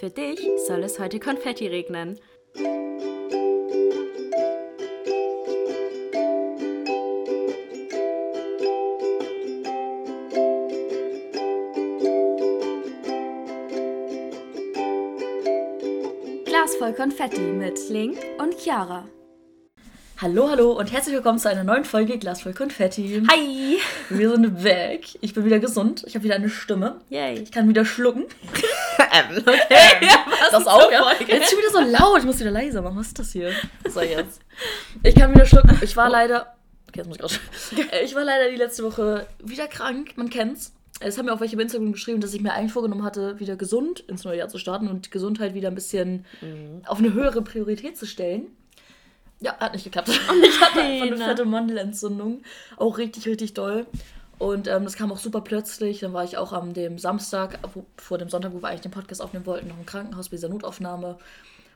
Für dich soll es heute Konfetti regnen. Glas voll Konfetti mit Link und Chiara. Hallo, hallo und herzlich willkommen zu einer neuen Folge Glas voll Konfetti. Hi! Wir sind weg. Ich bin wieder gesund. Ich habe wieder eine Stimme. Yay. Ich kann wieder schlucken. okay. das auch, ja. Jetzt schon wieder so laut. Ich muss wieder leiser machen. Was ist das hier? So, jetzt. Ich kann wieder schlucken. Ich war leider... Okay, jetzt muss ich gerade... Äh, Ich war leider die letzte Woche wieder krank. Man kennt's. Es haben mir auch welche bei Instagram geschrieben, dass ich mir eigentlich vorgenommen hatte, wieder gesund ins neue Jahr zu starten und Gesundheit wieder ein bisschen auf eine höhere Priorität zu stellen. Ja, hat nicht geklappt. Ich hatte einfach eine ne? fette Mandelentzündung. Auch richtig, richtig doll. Und ähm, das kam auch super plötzlich. Dann war ich auch am dem Samstag, wo, vor dem Sonntag, wo wir eigentlich den Podcast aufnehmen wollten, noch im Krankenhaus bei dieser Notaufnahme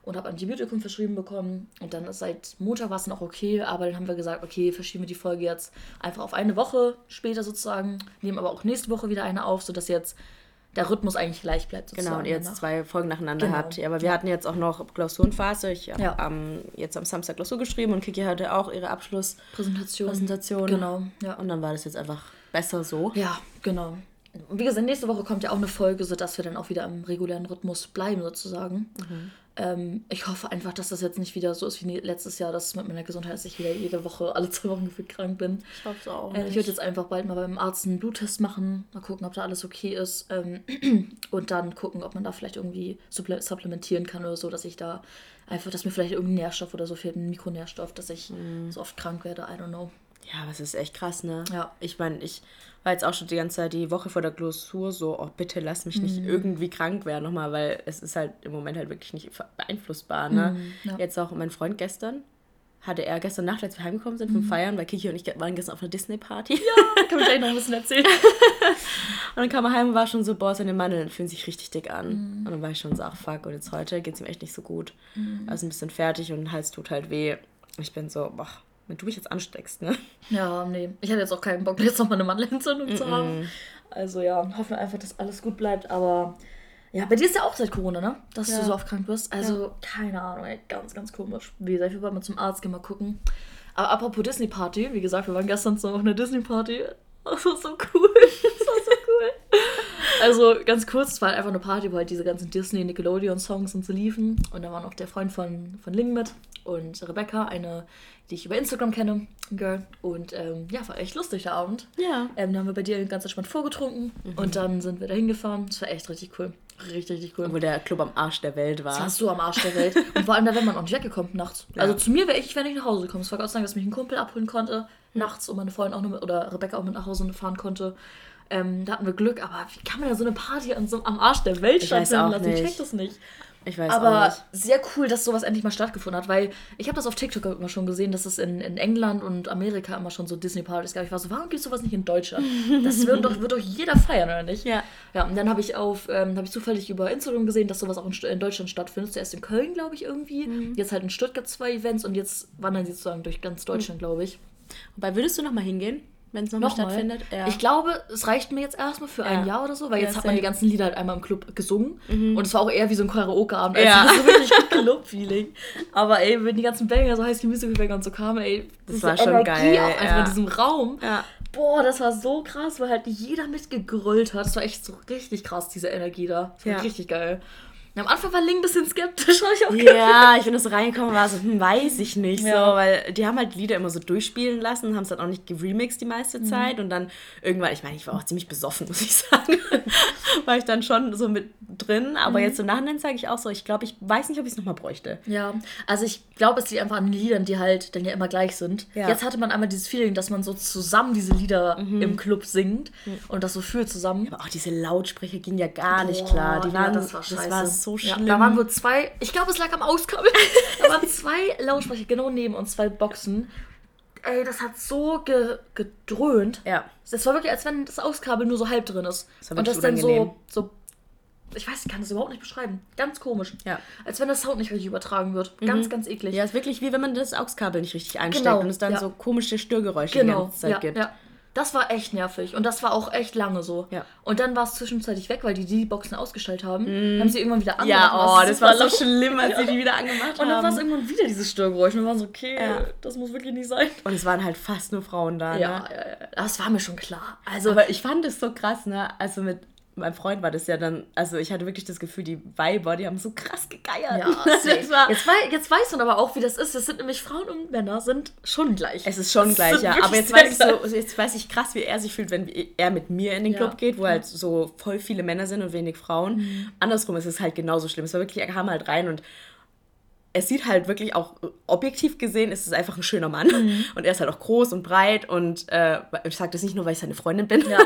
und habe Antibiotikum verschrieben bekommen. Und dann ist seit Montag war es noch okay, aber dann haben wir gesagt, okay, verschieben wir die Folge jetzt einfach auf eine Woche später sozusagen, nehmen aber auch nächste Woche wieder eine auf, sodass jetzt der Rhythmus eigentlich gleich bleibt. Sozusagen Genau, und jetzt danach. zwei Folgen nacheinander Genau. habt. Ja, aber wir hatten jetzt auch noch Klausurenphase. Ich habe Ja. am- jetzt am Samstag Klausur geschrieben und Kiki hatte auch ihre Präsentation. Abschlusspräsentation. Genau, ja. Und dann war das jetzt einfach besser so. Ja, genau. Wie gesagt, nächste Woche kommt ja auch eine Folge, sodass wir dann auch wieder im regulären Rhythmus bleiben, sozusagen. Ähm, ich hoffe einfach, dass das jetzt nicht wieder so ist wie letztes Jahr, dass mit meiner Gesundheit, dass ich wieder jede Woche, alle zwei Wochen gefühlt krank bin. Ich hoffe es auch. Äh, ich würde jetzt einfach bald mal beim Arzt einen Bluttest machen, mal gucken, ob da alles okay ist. Ähm, und dann gucken, ob man da vielleicht irgendwie supple supplementieren kann oder so, dass ich da einfach, dass mir vielleicht irgendein Nährstoff oder so fehlt, ein Mikronährstoff, dass ich so oft krank werde. I don't know. Ja, aber es ist echt krass, ne? Ja. Ich meine, ich war jetzt auch schon die ganze Zeit die Woche vor der Klausur so, oh, bitte lass mich nicht irgendwie krank werden nochmal, weil es ist halt im Moment halt wirklich nicht beeinflussbar, ne? ja. Jetzt auch mein Freund gestern, hatte er gestern Nacht, als wir heimgekommen sind vom Feiern, weil Kiki und ich waren gestern auf einer Disney-Party. Ja. Kann ich gleich noch ein bisschen erzählen. Und dann kam er heim und war schon so, boah, seine Mandeln fühlen sich richtig dick an. Und dann war ich schon so, ach fuck, und jetzt heute geht es ihm echt nicht so gut. Also ein bisschen fertig und Hals tut halt weh. Ich bin so, boah, wenn du mich jetzt ansteckst, ne? Ja, nee. Ich hatte jetzt auch keinen Bock, jetzt nochmal eine Mandelentzündung zu haben. Also ja, hoffen wir einfach, dass alles gut bleibt. Aber ja, bei dir ist ja auch seit Corona, ne? Dass Ja. du so oft krank bist. Also, keine Ahnung, ey, ganz, ganz komisch. Wie gesagt, wir wollen mal zum Arzt gehen, mal gucken. Aber apropos Disney-Party, wie gesagt, wir waren gestern so auf einer Disney-Party. Das war so cool. Das war so cool. Also ganz kurz, es war einfach eine Party, wo halt diese ganzen Disney, Nickelodeon-Songs und so liefen. Und da war noch der Freund von, von Ling mit und Rebecca, eine, die ich über Instagram kenne, Girl. Und ähm, ja, war echt lustig der Abend. Ja. Ähm, dann haben wir bei dir ganz entspannt vorgetrunken und dann sind wir da hingefahren. Das war echt richtig cool. Richtig, richtig cool. Obwohl der Club am Arsch der Welt war. Das warst du am Arsch der Welt. Und vor allem, da wäre man auch nicht weggekommen nachts. Also zu mir wäre ich, wenn ich nach Hause gekommen. Es war Gott sei Dank, dass mich ein Kumpel abholen konnte nachts und meine Freundin auch nur mit, oder Rebecca auch mit nach Hause fahren konnte. Ähm, da hatten wir Glück, aber wie kann man da so eine Party an so, am Arsch der Welt Ich stattfinden lassen? Ich check das nicht. Ich weiß auch Aber sehr cool, dass sowas endlich mal stattgefunden hat, weil ich habe das auf TikTok immer schon gesehen, dass es in, in England und Amerika immer schon so Disney-Partys gab. Ich war so, warum gibt es sowas nicht in Deutschland? Das wird doch, wird doch jeder feiern, oder nicht? Ja. Ja, und dann habe ich auf, ähm, habe ich zufällig über Instagram gesehen, dass sowas auch in, in Deutschland stattfindet. Zuerst in Köln, glaube ich, irgendwie. Mhm. Jetzt halt in Stuttgart zwei Events und jetzt wandern sie sozusagen durch ganz Mhm. Deutschland, glaube ich. Wobei, würdest du nochmal hingehen, wenn es nochmal stattfindet? Ja. Ich glaube, es reicht mir jetzt erstmal für ein Ja. Jahr oder so, weil Ja, jetzt hat man die ganzen Lieder halt einmal im Club gesungen. Und es war auch eher wie so ein Karaoke-Abend, Ja. ja. so wirklich Club-Feeling. Aber ey, wenn die ganzen Banger, so heißt die Musical-Banger und so kamen, ey, Das war schon Energie geil, auch einfach ja. in diesem Raum. Ja. Boah, das war so krass, weil halt jeder mitgegrölt hat. Das war echt so richtig krass, diese Energie da. Das war Ja. richtig geil. Und am Anfang war Ling ein bisschen skeptisch, habe ich auch Ja, ich bin das so reingekommen, war so, hm, weiß ich nicht Ja. so, weil die haben halt Lieder immer so durchspielen lassen, haben es dann auch nicht geremixed die meiste Zeit und dann irgendwann, ich meine, ich war auch ziemlich besoffen, muss ich sagen, war ich dann schon so mit drin, aber jetzt im Nachhinein sage ich auch so, ich glaube, ich weiß nicht, ob ich es nochmal bräuchte. Ja, also ich glaube, es liegt einfach an Liedern, die halt dann ja immer gleich sind. Ja. Jetzt hatte man einmal dieses Feeling, dass man so zusammen diese Lieder im Club singt und das so fühlt zusammen. Aber auch diese Lautsprecher gingen ja gar nicht Boah, klar, die ja, waren, das war, scheiße. so Ja, schlimm. da waren wohl zwei, ich glaube, es lag am Auskabel. da waren zwei Lautsprecher genau neben uns, zwei Boxen. Ey, das hat so ge gedröhnt. ja, Das war wirklich, als wenn das Auskabel nur so halb drin ist. Das und das dann so, so. Ich weiß, ich kann das überhaupt nicht beschreiben. Ganz komisch. Ja. Mhm. Als wenn der Sound nicht richtig übertragen wird. Ganz, ganz eklig. ja, ist wirklich wie wenn man das AUX-Kabel nicht richtig einsteckt Genau, und es dann ja. so komische Störgeräusche die genau. ganze Zeit Ja, gibt. ja. Das war echt nervig und das war auch echt lange so. Ja. Und dann war es zwischenzeitlich weg, weil die die Boxen ausgestellt haben. Dann haben sie irgendwann wieder angemacht. Ja, oh, das war so schlimm, als sie die wieder angemacht Und dann war es haben. irgendwann wieder dieses Störgeräusch. Und wir waren so, okay, Ja. das muss wirklich nicht sein. Und es waren halt fast nur Frauen da, Ja, ne? ja, ja. Das war mir schon klar. Also, Aber ich fand es so krass, ne? Also mit meinem Freund war das ja dann, also ich hatte wirklich das Gefühl, die Weiber, die haben so krass gegeiert. ja, das war, jetzt, wei jetzt weiß man aber auch, wie das ist. Das sind nämlich Frauen und Männer sind schon gleich. es ist schon Es gleich, ja. Aber jetzt weiß, ich so, jetzt weiß ich krass, wie er sich fühlt, wenn er mit mir in den Ja. Club geht, wo halt so voll viele Männer sind und wenig Frauen. Mhm. Andersrum ist es halt genauso schlimm. Es war wirklich, er kam halt rein und es sieht halt wirklich auch objektiv gesehen, ist es einfach ein schöner Mann. Mhm. Und er ist halt auch groß und breit und äh, ich sage das nicht nur, weil ich seine Freundin bin. Ja.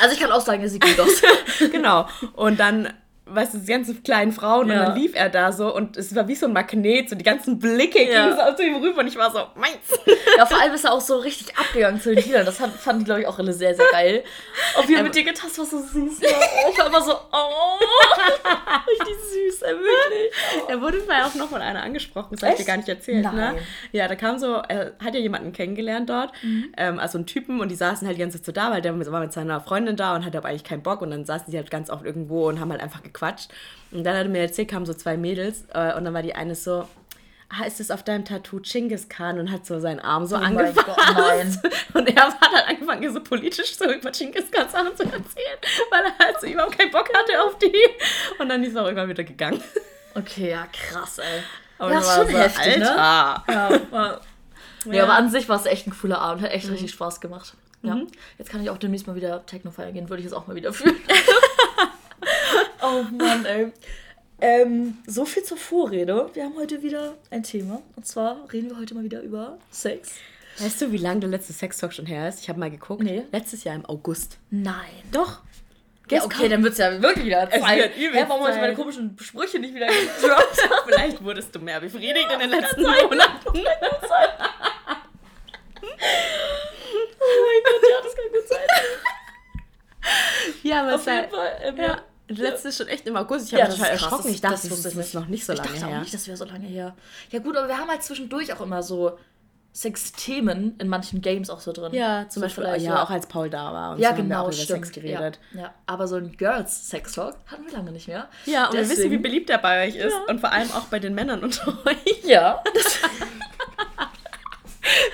Also ich kann auch sagen, er sieht gut aus. genau. Und dann, weißt du, die ganzen kleinen Frauen Ja. und dann lief er da so und es war wie so ein Magnet, so die ganzen Blicke Ja. gingen so zu ihm rüber und ich war so, meins. Ja, vor allem ist er auch so richtig abgegangen zu den Liedern. Das fand, die, glaube ich, auch alle sehr, sehr geil. Auf wie er mit dir getastet war so süß. Ja. Ich war immer so, oh, richtig süß, ey, wirklich. Er wurde vorher auch noch von einer angesprochen, das habe ich dir gar nicht erzählt, Nein. ne? Ja, da kam so, er hat ja jemanden kennengelernt dort, ähm, also einen Typen und die saßen halt die ganze Zeit so da, weil der war mit seiner Freundin da und hatte aber eigentlich keinen Bock und dann saßen sie halt ganz oft irgendwo und haben halt einfach gequatscht. Und dann hat er mir erzählt, kamen so zwei Mädels äh, und dann war die eine so, ah, ist das auf deinem Tattoo Genghis Khan und hat so seinen Arm so Oh angefasst. Gott. Und er hat halt angefangen, so politisch so über Genghis Khan Sachen zu erzählen, weil er halt so überhaupt keinen Bock hatte auf die. Und dann ist er auch irgendwann wieder gegangen. Okay, ja, krass, ey. Aber ja, ich ist schon so, heftig, ne? Alter. Ja, war, ja, aber an sich war es echt ein cooler Abend. Hat echt richtig Spaß gemacht. Ja. Jetzt kann ich auch demnächst mal wieder Techno feiern gehen. Würde ich jetzt auch mal wieder fühlen. oh Mann, ey. Ähm, so viel zur Vorrede. Wir haben heute wieder ein Thema. Und zwar reden wir heute mal wieder über Sex. Weißt du, wie lange der letzte Sextalk schon her ist? Ich habe mal geguckt. Nee. Letztes Jahr im August. Nein. Doch. Ja, okay, kommt- dann wird es ja wirklich wieder Es Zeit. wird Hä, warum habe ich meine komischen Sprüche nicht wieder gedroppt? Vielleicht wurdest du mehr befriedigt in den letzten Monaten. oh mein Gott, ja, das kann gut sein. Ja, aber Auf jeden Fall. Ähm, Ja. Letztes ist schon echt im August. Ich Ja, habe das mich total erschrocken. Ich dachte, das das, ich ist noch nicht so ich lange dachte auch her. nicht, das wäre so lange her. Ja gut, aber wir haben halt zwischendurch auch immer so Sexthemen in manchen Games auch so drin. Ja, zum So Beispiel, ja, auch als Paul da war. Und Ja, so haben wir genau, auch über stimmt. Sex geredet. Ja, ja, aber so ein Girls-Sex-Talk hatten wir lange nicht mehr. Ja, und wir wissen, wie Deswegen- beliebt er bei euch ist. Ja. Und vor allem auch bei den Männern unter euch. Ja.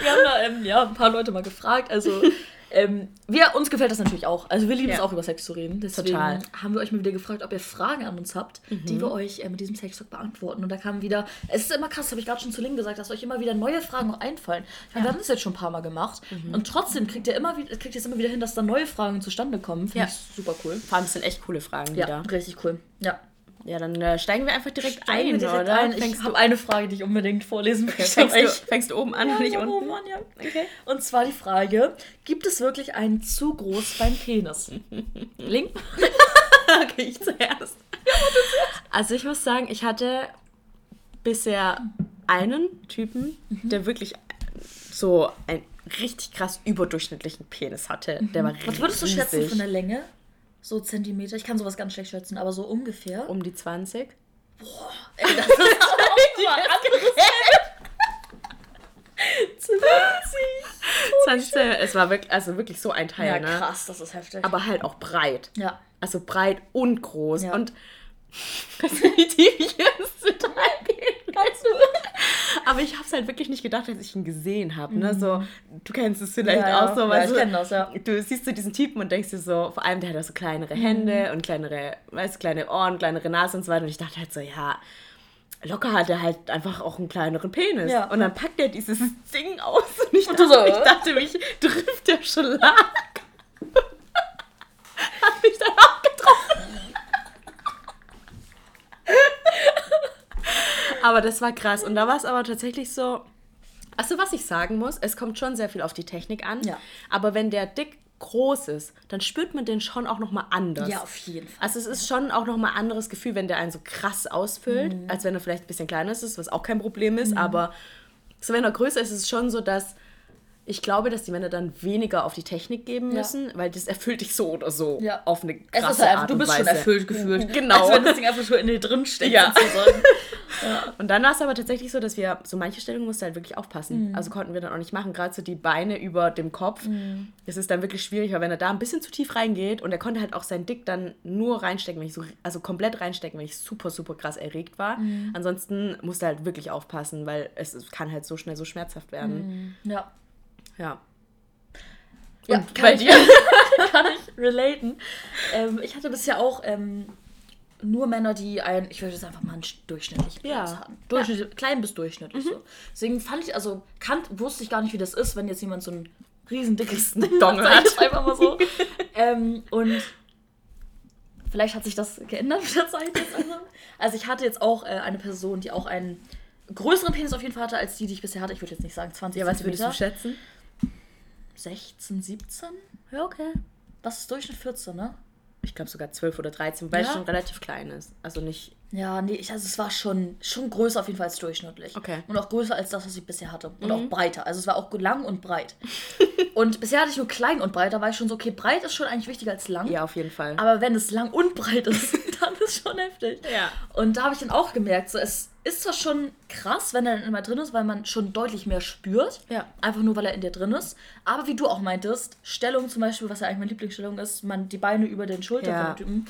Wir haben da ähm, ja, ein paar Leute mal gefragt. Also, ähm, wir, uns gefällt das natürlich auch. Also, wir lieben es Ja. auch, über Sex zu reden. Deswegen Total. haben wir euch mal wieder gefragt, ob ihr Fragen an uns habt, die wir euch äh, mit diesem Sextalk beantworten. Und da kamen wieder, es ist immer krass, habe ich gerade schon zu Link gesagt, dass euch immer wieder neue Fragen noch einfallen. Meine, wir haben das jetzt schon ein paar Mal gemacht. Und trotzdem kriegt ihr immer wieder, kriegt ihr es immer wieder hin, dass da neue Fragen zustande kommen. Finde Ja. ich super cool. Vor allem, es sind echt coole Fragen Ja, wieder. richtig cool. Ja. Ja, dann äh, steigen wir einfach direkt Steigen ein, direkt oder? ein. Ich habe eine Frage, die ich unbedingt vorlesen möchte. fängst, du, fängst du oben an Ja, und nicht unten? oh Mann, ja. Okay. Und zwar die Frage: Gibt es wirklich einen zu groß beim Penis? Link? okay, ich zuerst. Also ich muss sagen, ich hatte bisher einen Typen, der wirklich so einen richtig krass überdurchschnittlichen Penis hatte. Der war Was würdest du schätzen von der Länge? So Zentimeter? Ich kann sowas ganz schlecht schätzen, aber so ungefähr. Um die 20. Ey, das ist auch mal anderes. 20. 20 es war wirklich, also wirklich so ein Teil, Ja, ne? krass, das ist heftig. Aber halt auch breit. ja. Also breit und groß. Ja. Und weißt du, wie tief ich ins Detail gehen Kannst du? Aber ich habe es halt wirklich nicht gedacht, als ich ihn gesehen habe. Ne? So, du kennst es vielleicht Mhm. Ja, auch so. Ja, ich so, kenn das, ja. Du siehst so diesen Typen und denkst dir so, vor allem der hat auch so kleinere Mhm. Hände und kleinere, weißt du, kleine Ohren, kleinere Nase und so weiter. Und ich dachte halt so, ja, locker hat er halt einfach auch einen kleineren Penis. Ja. Und dann packt er dieses Ding aus und ich, Und dachte, so, ich dachte, mich trifft der Schlag. hat mich dann auch getroffen. Aber das war krass. Und da war es aber tatsächlich so. Also, was ich sagen muss, es kommt schon sehr viel auf die Technik an. Ja. Aber wenn der dick groß ist, dann spürt man den schon auch nochmal anders. Ja, auf jeden Fall. Also es ist schon auch nochmal ein anderes Gefühl, wenn der einen so krass ausfüllt, Mhm. als wenn er vielleicht ein bisschen kleiner ist, was auch kein Problem ist. Aber so wenn er größer ist, ist es schon so, dass ich glaube, dass die Männer dann weniger auf die Technik geben Ja. müssen, weil das erfüllt dich so oder so Ja. auf eine Es krasse ist halt einfach, Art du bist schon Weise. erfüllt gefühlt. Genau. Als wenn das Ding einfach schon in dir drin steckt, Ja. Ja. Und dann war es aber tatsächlich so, dass wir, so manche Stellungen mussten halt wirklich aufpassen. Mhm. Also konnten wir dann auch nicht machen. Gerade so die Beine über dem Kopf. Mhm. Das ist dann wirklich schwierig, weil wenn er da ein bisschen zu tief reingeht und er konnte halt auch sein Dick dann nur reinstecken, wenn ich so, also komplett reinstecken, wenn ich super, super krass erregt war. Mhm. Ansonsten musste er halt wirklich aufpassen, weil es, es kann halt so schnell so schmerzhaft werden. Ja. Ja. Ja, Und kann bei ich, dir? kann ich relaten. Ähm, ich hatte bisher auch ähm, nur Männer, die ein, ich würde jetzt einfach mal einen durchschnittlichen Ja. Penis hatten. Durchschnittlich, Klein bis durchschnittlich so. Deswegen fand ich, also kan wusste ich gar nicht, wie das ist, wenn jetzt jemand so ein riesen dickes ich hat. einfach mal so. ähm, und vielleicht hat sich das geändert mit der Zeit jetzt. Also, also ich hatte jetzt auch äh, eine Person, die auch einen größeren Penis auf jeden Fall hatte, als die, die ich bisher hatte. Ich würde jetzt nicht sagen 20 Ja, was würdest du schätzen? 16, 17? Ja, okay. Was ist Durchschnitt 14, ne? Ich glaube sogar 12 oder 13, weil es Ja? schon relativ klein ist. Also nicht. Ja, nee, ich, also es war schon, schon größer auf jeden Fall als durchschnittlich. Okay. Und auch größer als das, was ich bisher hatte. Und auch breiter. Also es war auch lang und breit. und bisher hatte ich nur klein und breit. Da war ich schon so, okay, breit ist schon eigentlich wichtiger als lang. Ja, auf jeden Fall. Aber wenn es lang und breit ist, dann ist schon heftig. Ja. Und da habe ich dann auch gemerkt, so es ist zwar schon krass, wenn er dann immer drin ist, weil man schon deutlich mehr spürt. Ja. Einfach nur, weil er in dir drin ist. Aber wie du auch meintest, Stellung zum Beispiel, was ja eigentlich meine Lieblingsstellung ist, man die Beine über den Schultern Ja. von dem Typen.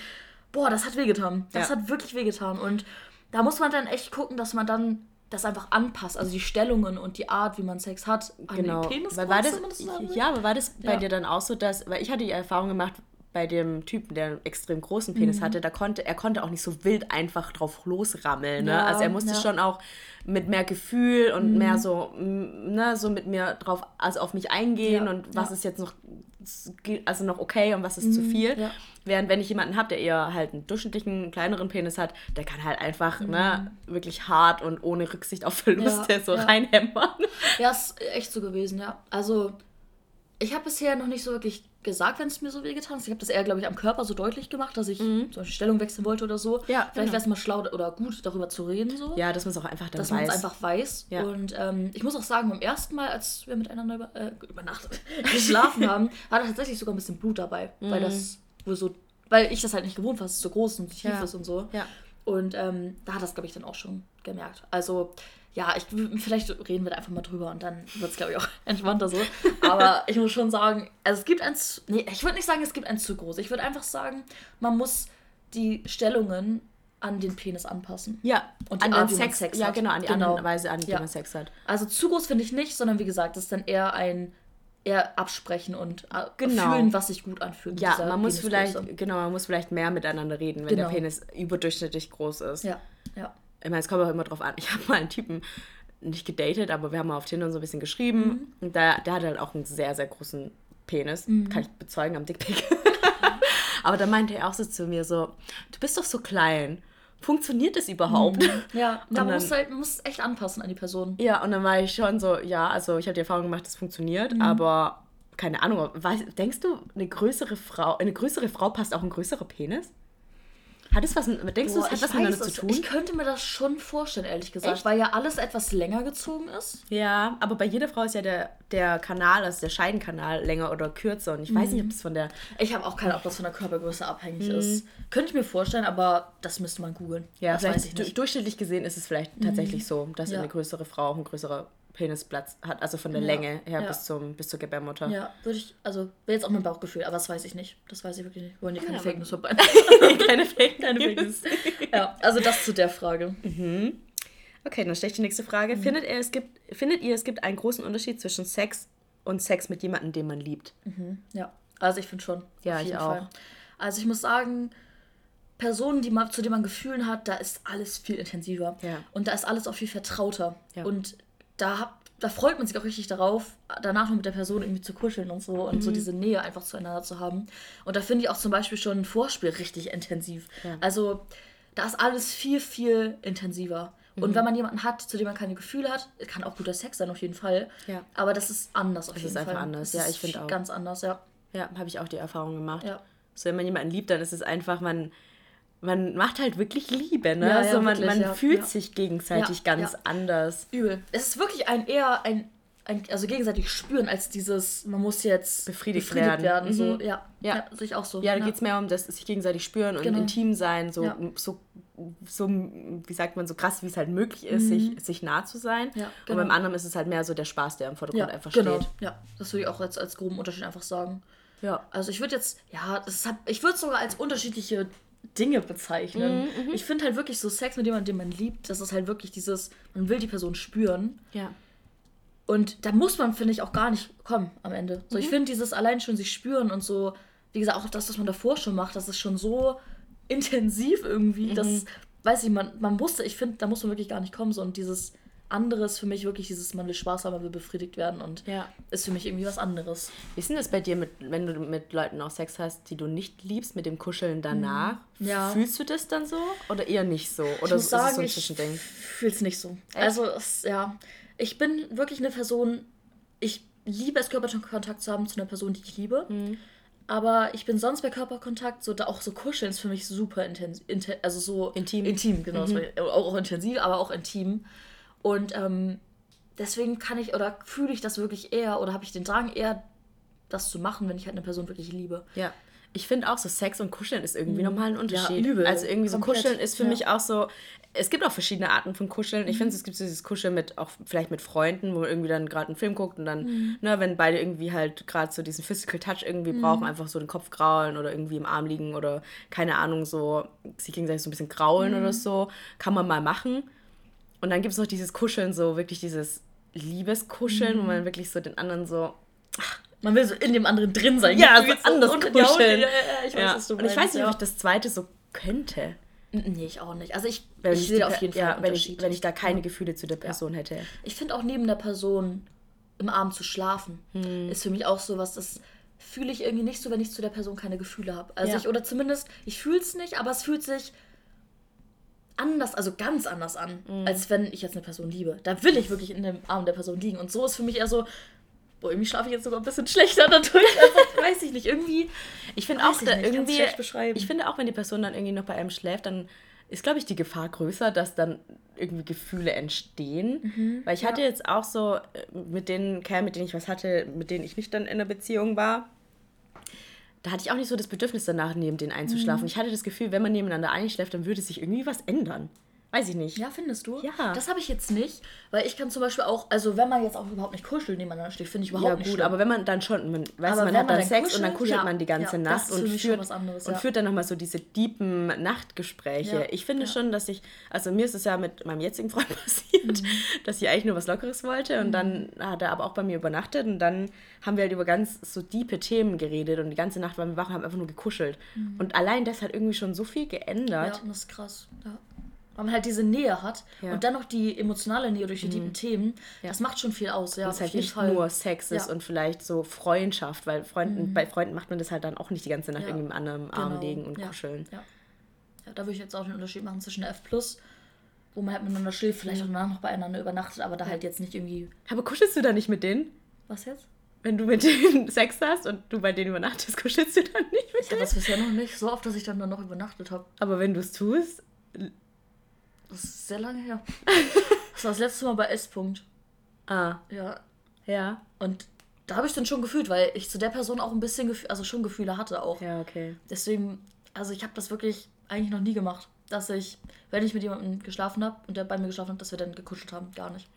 Boah, das hat wehgetan. Das Ja. hat wirklich wehgetan. Und da muss man dann echt gucken, dass man dann das einfach anpasst. Also die Stellungen und die Art, wie man Sex hat, an Genau. den Penis. weil war das, will. ja, aber war das bei dir dann auch so, dass, weil ich hatte die Erfahrung gemacht, bei dem Typen, der einen extrem großen Penis Mhm. hatte, da konnte, er konnte auch nicht so wild einfach drauf losrammeln. Ne? Ja, also er musste ja. Mhm. schon auch mit mehr Gefühl und mehr so, mm, ne, so mit mir drauf, also auf mich eingehen Ja, und was. Mhm, ist jetzt noch, also noch okay und was ist zu viel. Während wenn ich jemanden habe, der eher halt einen durchschnittlichen, kleineren Penis hat, der kann halt einfach ne, wirklich hart und ohne Rücksicht auf Verluste Mhm. So reinhämmern. Ja, ist echt so gewesen, ja. Also, ich habe bisher noch nicht so wirklich gesagt, wenn es mir so wehgetan ist. Ich habe das eher, glaube ich, am Körper so deutlich gemacht, dass ich zum Beispiel Stellung wechseln wollte oder so. Mhm. Ja, Vielleicht genau. wäre es mal schlau oder gut, darüber zu reden, so. Ja, dass man es auch einfach dann dass man weiß. es einfach weiß. Ja. Und ähm, ich muss auch sagen, beim ersten Mal, als wir miteinander über, äh, übernachtet, geschlafen haben, war da tatsächlich sogar ein bisschen Blut dabei. Weil das wohl so, weil ich das halt nicht gewohnt war, dass es so groß und tief Ja. ist und so. Ja. Und ähm, da hat das, glaube ich, dann auch schon gemerkt. Also, ja, ich, vielleicht reden wir da einfach mal drüber und dann wird es, glaube ich, auch entspannter so. Aber ich muss schon sagen, also es gibt ein, nee, ich würde nicht sagen, es gibt ein zu groß. Ich würde einfach sagen, man muss die Stellungen an den Penis anpassen. Ja, Und an Art, den man Sex, Sex ja hat. genau, an die Genau. andere Weise, an die Ja. man Sex hat. Also zu groß finde ich nicht, sondern wie gesagt, das ist dann eher ein eher absprechen und äh, Genau. fühlen, was sich gut anfühlt. Ja, man muss vielleicht, genau, man muss vielleicht mehr miteinander reden, wenn Genau. der Penis überdurchschnittlich groß ist. Ja, ja. Ich meine, es kommt auch immer drauf an. Ich habe mal einen Typen nicht gedatet, aber wir haben mal auf Tinder so ein bisschen geschrieben. Mhm. Und der, der hatte halt auch einen sehr, sehr großen Penis. Kann ich bezeugen am Dickpick. aber da meinte er auch so zu mir so, du bist doch so klein. Funktioniert das überhaupt? Ja, da Und man muss dann- halt, man muss echt anpassen an die Person. Ja, und dann war ich schon so, ja, also ich habe die Erfahrung gemacht, das funktioniert, Mhm. aber keine Ahnung, weiß, denkst du, eine größere Frau, eine größere Frau passt auch ein größerer Penis? Hat es was, mit- denkst du, Boah, es hat ich was miteinander weiß zu tun? Ich könnte mir das schon vorstellen, ehrlich gesagt, Echt? weil ja alles etwas länger gezogen ist. Ja, aber bei jeder Frau ist ja der, der Kanal, also der Scheidenkanal länger oder kürzer und ich weiß Mhm. nicht, ob das von der, Ich habe auch keine Ahnung, ob das von der Körpergröße abhängig ist. Könnte ich mir vorstellen, aber das müsste man googeln. Mhm. ja, das weiß vielleicht ich du- nicht. Mhm. durchschnittlich gesehen ist es vielleicht tatsächlich so, dass Ja. eine größere Frau auch ein größerer Penisplatz hat, also von der Ja. Länge her Ja. bis, zum, bis zur Gebärmutter. Ja, würde ich, also wäre jetzt auch mein Bauchgefühl, aber das weiß ich nicht. Das weiß ich wirklich nicht. Wollen hier keine Ja, Fake News verbreiten. Keine Fake keine Fake News. Ja, also das zu der Frage. Okay, dann stelle ich die nächste Frage. Mhm. Findet, ihr, es gibt, findet ihr, es gibt einen großen Unterschied zwischen Sex und Sex mit jemandem, den man liebt? Ja, also ich finde schon. Ja, ich auch. Fall. Also ich muss sagen, Personen, die man, zu denen man Gefühlen hat, da ist alles viel intensiver. Ja. Und da ist alles auch viel vertrauter. Ja. Und da, hab- da freut man sich auch richtig darauf, danach noch mit der Person irgendwie zu kuscheln und so und Mhm. so diese Nähe einfach zueinander zu haben. Und da finde ich auch zum Beispiel schon ein Vorspiel richtig intensiv. Ja. Also da ist alles viel, viel intensiver. Mhm. Und wenn man jemanden hat, zu dem man keine Gefühle hat, kann auch guter Sex sein auf jeden Fall. Ja. Aber das ist anders auf Es jeden ist einfach Fall. anders. Das Ja, ich finde auch. Ganz anders, ja. Ja, habe ich auch die Erfahrung gemacht. Ja. So, wenn man jemanden liebt, dann ist es einfach, man, man macht halt wirklich Liebe, ne? Ja, ja, also man, wirklich, man ja, fühlt ja. sich gegenseitig Ja, ganz ja. anders. Übel. Es ist wirklich ein eher ein, ein also gegenseitig spüren als dieses, man muss jetzt Befriedigt werden. So, Mhm. ja. Ja. ja. sehe ich auch so. Ja, da geht es mehr um das sich gegenseitig spüren und Genau. intim sein, so, Ja. so so, wie sagt man, so krass, wie es halt möglich ist, Mhm. sich, sich nah zu sein. Ja, Und genau. beim anderen ist es halt mehr so der Spaß, der im Vordergrund Ja, einfach genau. steht. Ja, das würde ich auch als, als groben Unterschied einfach sagen. Ja. Also ich würde jetzt, ja, das hat, ich würde es sogar als unterschiedliche Dinge bezeichnen. Mhm, ich finde halt wirklich so Sex mit jemandem, den man liebt, das ist halt wirklich dieses, man will die Person spüren. Ja. Und da muss man, finde ich, auch gar nicht kommen am Ende. So, ich Mhm. finde dieses allein schon sich spüren und so, wie gesagt, auch das, was man davor schon macht, das ist schon so intensiv irgendwie, Mhm. das, weiß ich, man, man musste, ich finde, da muss man wirklich gar nicht kommen. So, und dieses andere ist für mich wirklich dieses, man will Spaß haben, man will befriedigt werden und Ja. ist für mich irgendwie was anderes. Wie ist denn das bei dir, mit, wenn du mit Leuten auch Sex hast, die du nicht liebst, mit dem Kuscheln danach? Mhm. Ja. Fühlst du das dann so oder eher nicht so? Oder ich ist sagen, es so ein ich Zwischending? fühle es nicht so. Also, es, ja, ich bin wirklich eine Person, ich liebe es, Körperkontakt zu haben zu einer Person, die ich liebe. Mhm. Aber ich bin sonst bei Körperkontakt, so da auch so kuscheln ist für mich super intensiv, inten, also so Intim. Intim, genau. war- Auch, auch intensiv, aber auch intim. Und ähm, deswegen kann ich oder fühle ich das wirklich eher oder habe ich den Drang eher, das zu machen, wenn ich halt eine Person wirklich liebe. Ja. Ich finde auch so Sex und Kuscheln ist irgendwie nochmal ein Unterschied. übel. Also irgendwie so Komplett. Kuscheln ist für Ja. mich auch so. Es gibt auch verschiedene Arten von Kuscheln. Ich finde, es gibt so dieses Kuscheln mit auch vielleicht mit Freunden, wo man irgendwie dann gerade einen Film guckt und dann, ne, wenn beide irgendwie halt gerade so diesen Physical Touch irgendwie brauchen, einfach so den Kopf graulen oder irgendwie im Arm liegen oder keine Ahnung, so sich gegenseitig so ein bisschen graulen oder so, kann man mal machen. Und dann gibt es noch dieses Kuscheln, so wirklich dieses Liebeskuscheln, wo man wirklich so den anderen so Man will so in dem anderen drin sein. Ja, so anders und- kuscheln. Ja, ich weiß, Ja. was du Und ich weiß nicht, ob ich das zweite so könnte. Nee, ich auch nicht. Also ich, Wenn ich die sehe auf jeden Fall ja, wenn ich, wenn ich da keine Gefühle zu der Person hätte. Ich finde auch neben der Person im Arm zu schlafen, Hm. ist für mich auch so was, das fühle ich irgendwie nicht so, wenn ich zu der Person keine Gefühle habe. Also ich, oder zumindest, ich fühle es nicht, aber es fühlt sich anders, also ganz anders an, Hm. als wenn ich jetzt eine Person liebe. Da will ich wirklich in dem Arm der Person liegen. Und so ist für mich eher so, boah, irgendwie schlafe ich jetzt sogar ein bisschen schlechter dadurch. Also, weiß ich nicht, irgendwie. Ich finde auch da nicht, irgendwie. Ich finde auch, wenn die Person dann irgendwie noch bei einem schläft, dann ist, glaube ich, die Gefahr größer, dass dann irgendwie Gefühle entstehen. Weil ich hatte jetzt auch so äh, mit den Kerlen, mit denen ich was hatte, mit denen ich nicht dann in einer Beziehung war, da hatte ich auch nicht so das Bedürfnis danach, neben denen einzuschlafen. Ich hatte das Gefühl, wenn man nebeneinander einschläft, dann würde sich irgendwie was ändern. Weiß ich nicht. Ja, findest du? Ja. Das habe ich jetzt nicht, weil ich kann zum Beispiel auch, also wenn man jetzt auch überhaupt nicht kuschelt nebeneinander steht, finde ich überhaupt Ja, nicht gut, schlimm. aber wenn man dann schon, man, weißt Aber man hat man dann Sex und dann kuschelt, kuschelt ja, man die ganze ja, Nacht und führt, was anderes, und ja. führt dann nochmal so diese deepen Nachtgespräche. Ja, Ich finde ja. schon, dass ich, also mir ist es ja mit meinem jetzigen Freund passiert, Mhm. dass ich eigentlich nur was Lockeres wollte und dann hat er aber auch bei mir übernachtet und dann haben wir halt über ganz so diepe Themen geredet und die ganze Nacht waren wir wach und haben einfach nur gekuschelt. Und allein das hat irgendwie schon so viel Mhm. ja, geändert. und das ist krass. Ja. Weil man halt diese Nähe hat Ja. und dann noch die emotionale Nähe durch die tiefen Themen, Ja. das macht schon viel aus, ja. dass es halt nicht Fall. nur Sex ist Ja. Mhm. und vielleicht so Freundschaft, weil Freunden, bei Freunden macht man das halt dann auch nicht die ganze Nacht Ja. irgendwie anderen Arm Genau. legen und kuscheln. Ja. ja, da würde ich jetzt auch den Unterschied machen zwischen der F+, wo man halt miteinander schläft, vielleicht auch danach noch beieinander übernachtet, aber da halt jetzt nicht irgendwie, Aber kuschelst du da nicht mit denen? was jetzt? Wenn du mit denen Sex hast und du bei denen übernachtest, kuschelst du dann nicht mit Ich hatte das bisher noch nicht so oft, dass ich dann, dann noch übernachtet habe. Aber wenn du es tust, Das ist sehr lange her. Das war das letzte Mal bei S. -Punkt. ah, Ja, ja. und da habe ich dann schon gefühlt, weil ich zu der Person auch ein bisschen, Gef also schon Gefühle hatte auch. Ja, okay. Deswegen, also ich habe das wirklich eigentlich noch nie gemacht, dass ich, wenn ich mit jemandem geschlafen habe und der bei mir geschlafen hat, dass wir dann gekuschelt haben. Gar nicht.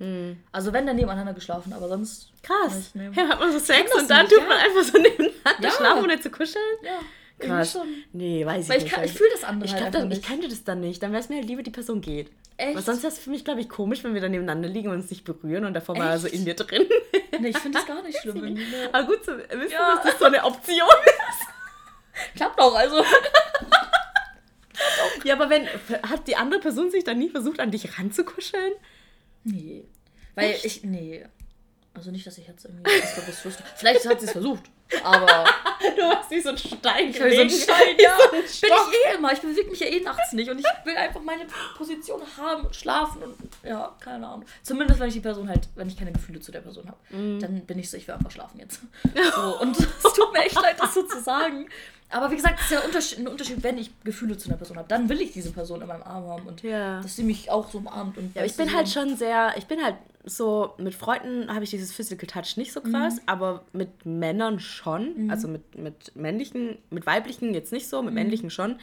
Also wenn dann nebeneinander geschlafen, aber sonst. Krass. nicht, nee. Ja, hat man so Sex und dann nicht, tut man einfach so nebeneinander Ja. schlafen, ohne zu kuscheln? Ja, Krass. Nee, weiß ich Weil ich, nicht. kann, ich fühle das andere ich halt glaube, einfach ich nicht. könnte das dann nicht. Dann wäre es mir halt lieber, die Person geht. Echt? Weil sonst wäre es für mich, glaube ich, komisch, wenn wir dann nebeneinander liegen und uns nicht berühren und davor mal so Echt? in dir drin. Nee, ich finde das gar nicht schlimm. ne. Aber gut zu wissen, Ja. dass das so eine Option ist. Klappt auch, also. Ja, aber wenn, hat die andere Person sich dann nie versucht, an dich ranzukuscheln? Nee. Weil Echt? ich, nee. Also nicht, dass ich jetzt irgendwie das bewusst wüsste. Vielleicht hat sie es versucht, aber Du warst wie so ein Stein. ich höre so einen gelegen. Stein, ja. So ein Bin ich eh immer. Ich bewege mich ja eh nachts nicht und ich will einfach meine Position haben, schlafen und ja, keine Ahnung. Zumindest wenn ich die Person halt, wenn ich keine Gefühle zu der Person habe, dann bin ich so, ich will einfach schlafen jetzt. So, und es tut mir echt leid, das so zu sagen. Aber wie gesagt, es ist ja Unterschied, ein Unterschied, wenn ich Gefühle zu einer Person habe. Dann will ich diese Person in meinem Arm haben und Ja. dass sie mich auch so umarmt. Und Ja, ich bin halt schon sehr, ich bin halt so, mit Freunden habe ich dieses Physical Touch nicht so krass, aber mit Männern schon, also mit, mit männlichen, mit weiblichen jetzt nicht so, mit männlichen schon.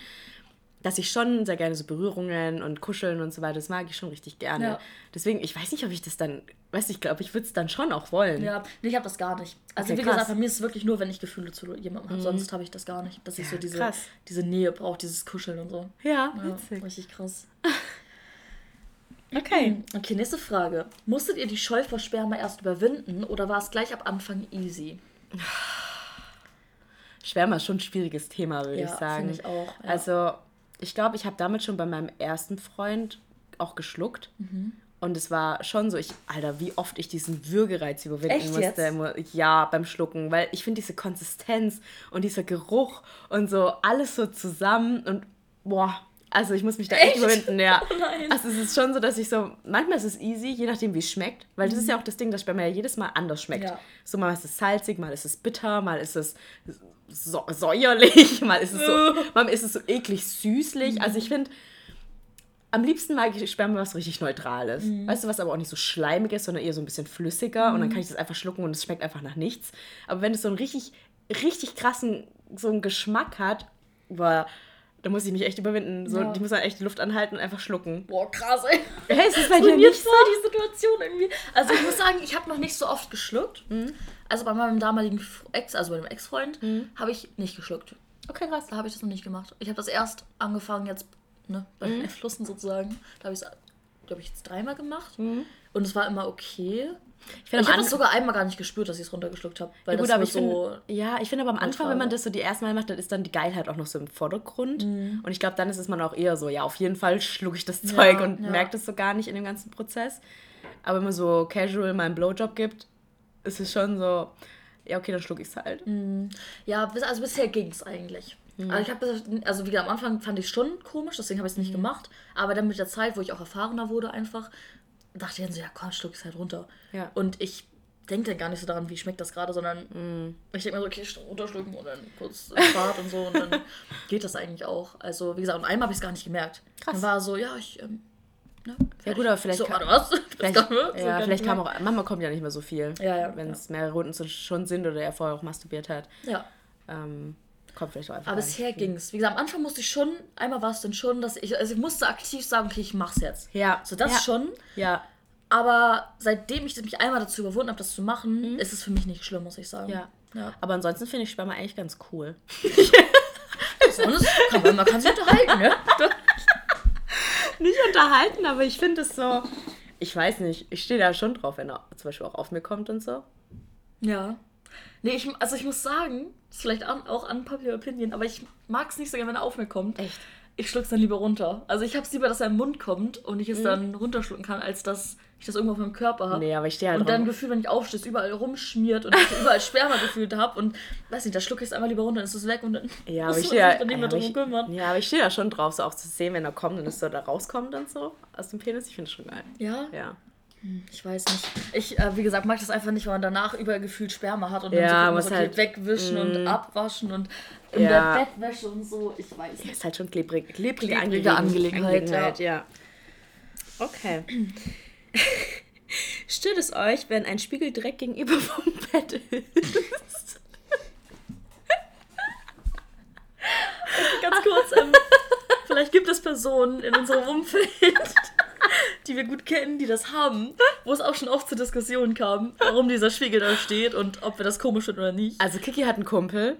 Dass ich schon sehr gerne so Berührungen und Kuscheln und so weiter, das mag ich schon richtig gerne. Ja. Deswegen, ich weiß nicht, ob ich das dann, weiß ich glaube, ich würde es dann schon auch wollen. Ja, nee, ich habe das gar nicht. Also Okay, wie krass. gesagt, bei mir ist es wirklich nur, wenn ich Gefühle zu jemandem habe. Sonst habe ich das gar nicht. Dass ich Ja, so diese, krass. diese Nähe brauche, dieses Kuscheln und so. Ja, Ja, witzig. richtig krass. Okay. Okay, nächste Frage. Musstet ihr die Scheu vor Sperma erst überwinden oder war es gleich ab Anfang easy? Schwärmer ist schon ein schwieriges Thema, würde Ja, ich sagen. finde ich auch, ja. Also, ich glaube, ich habe damit schon bei meinem ersten Freund auch geschluckt. Mhm. Und es war schon so, ich, Alter, wie oft ich diesen Würgereiz überwinden Echt musste. jetzt? Ja, beim Schlucken. Weil ich finde diese Konsistenz und dieser Geruch und so alles so zusammen und boah. Also ich muss mich da echt, Echt? überwinden, ja. Oh. Also es ist schon so, dass ich so, manchmal ist es easy, je nachdem wie es schmeckt. Weil das ist ja auch das Ding, dass Sperma ja jedes Mal anders schmeckt. Mhm. Ja. So mal ist es salzig, mal ist es bitter, mal ist es so, säuerlich, mal ist es so, mal ist es so eklig süßlich. Also ich finde, am liebsten mag ich Sperma was richtig Neutrales. Weißt du, was aber auch nicht so schleimig ist, sondern eher so ein bisschen flüssiger. Und dann kann ich das einfach schlucken und es schmeckt einfach nach nichts. Aber wenn es so einen richtig, richtig krassen, so einen Geschmack hat, boah, da muss ich mich echt überwinden. So, Ja. Die muss dann echt die Luft anhalten und einfach schlucken. Boah, krass, ey. Hey, ist das bei dir nicht so? die Situation irgendwie. Also ich muss sagen, ich habe noch nicht so oft geschluckt. Mhm. Also bei meinem damaligen Ex, also bei dem Ex-Freund, habe ich nicht geschluckt. Okay, krass. Da habe ich das noch nicht gemacht. Ich habe das erst angefangen jetzt, ne, bei Mhm. den Flussen sozusagen. Da habe ich es, glaube ich, jetzt dreimal gemacht. Mhm. Und es war immer okay. Ich Ich habe es Anfang- sogar einmal gar nicht gespürt, dass ich es runtergeschluckt habe. Weil Ja, gut, das aber nur ich so. finde, ja, ich finde aber am Anfang, wenn man das so die ersten Mal macht, dann ist dann die Geilheit auch noch so im Vordergrund. Mhm. Und ich glaube, dann ist es man auch eher so, ja, auf jeden Fall schlucke ich das Zeug und ja. merkt es so gar nicht in dem ganzen Prozess. Aber wenn man so casual mal einen Blowjob gibt, ist es schon so, ja, okay, dann schlucke ich es halt. Mhm. Ja, bis, also bisher ging es eigentlich. Mhm. Also ich habe also wie gesagt, am Anfang fand ich es schon komisch, deswegen habe ich es Mhm. nicht gemacht. Aber dann mit der Zeit, wo ich auch erfahrener wurde, einfach, dachte ich dann so, ja komm, schluck es halt runter. Ja. Und ich denke dann gar nicht so daran, wie schmeckt das gerade, sondern Mhm. ich denke mir so, okay, runterschlucken und dann kurz Fahrt und so und dann geht das eigentlich auch. Also wie gesagt, und einmal habe ich es gar nicht gemerkt. Krass. Dann war so, ja, ich, ähm, ne, Ja, gut, aber vielleicht so, kann- warte, was? Vielleicht, ja, vielleicht ich kam auch, manchmal kommt ja nicht mehr so viel. Ja, ja, Wenn ja. es mehrere Runden schon sind oder er vorher auch masturbiert hat, Ja. ähm, kommt vielleicht auch einfach. Aber bisher ging es. Wie gesagt, am Anfang musste ich schon, einmal war es dann schon, dass ich, also ich musste aktiv sagen, okay, ich mach's jetzt. Ja. So das ja. schon. Ja, Aber seitdem ich mich einmal dazu überwunden habe, das zu machen, ist es für mich nicht schlimm, muss ich sagen. Mhm. ja. ja. Aber ansonsten finde ich Sperma eigentlich ganz cool. Sonst kann man, man kann sich unterhalten, ne? nicht unterhalten, aber ich finde es so. Ich weiß nicht, ich stehe da schon drauf, wenn er zum Beispiel auch auf mir kommt und so. Ja. Nee, ich, also ich muss sagen, das ist vielleicht an, auch unpopular opinion, aber ich mag es nicht so gerne, wenn er auf mir kommt. Echt? Ich schluck's dann lieber runter. Also ich hab's lieber, dass er im Mund kommt und ich es dann runterschlucken kann, als dass ich das irgendwo auf meinem Körper habe. Nee, aber ich stehe halt Und dann drauf. Gefühl, wenn ich aufstehe, es überall rumschmiert und ich überall Sperma gefühlt habe und weiß nicht, da schlucke ich es einmal lieber runter, dann ist es weg und dann Ja, aber ich stehe dann nicht ja, mehr drum ich, kümmern. ja, aber ich stehe da schon drauf, so auch zu sehen, wenn er kommt und es so da rauskommt und so aus dem Penis. Ich finde es schon geil. Ja? Ja. Ich weiß nicht. Ich, äh, wie gesagt, mag das einfach nicht, weil man danach überall gefühlt Sperma hat und Ja, dann so, gucken muss halt- wegwischen und Mm. abwaschen und in Ja. der Bettwäsche und so. Ich weiß nicht. Ist halt schon klebrig, klebrige, Klebrige Angelegenheit, Angelegenheit ja. Okay. Stört es euch, wenn ein Spiegel direkt gegenüber vom Bett ist? Ganz kurz, ähm, vielleicht gibt es Personen in unserem Umfeld, die wir gut kennen, die das haben, wo es auch schon oft zu Diskussionen kam, warum dieser Spiegel da steht und ob wir das komisch finden oder nicht. Also Kiki hat einen Kumpel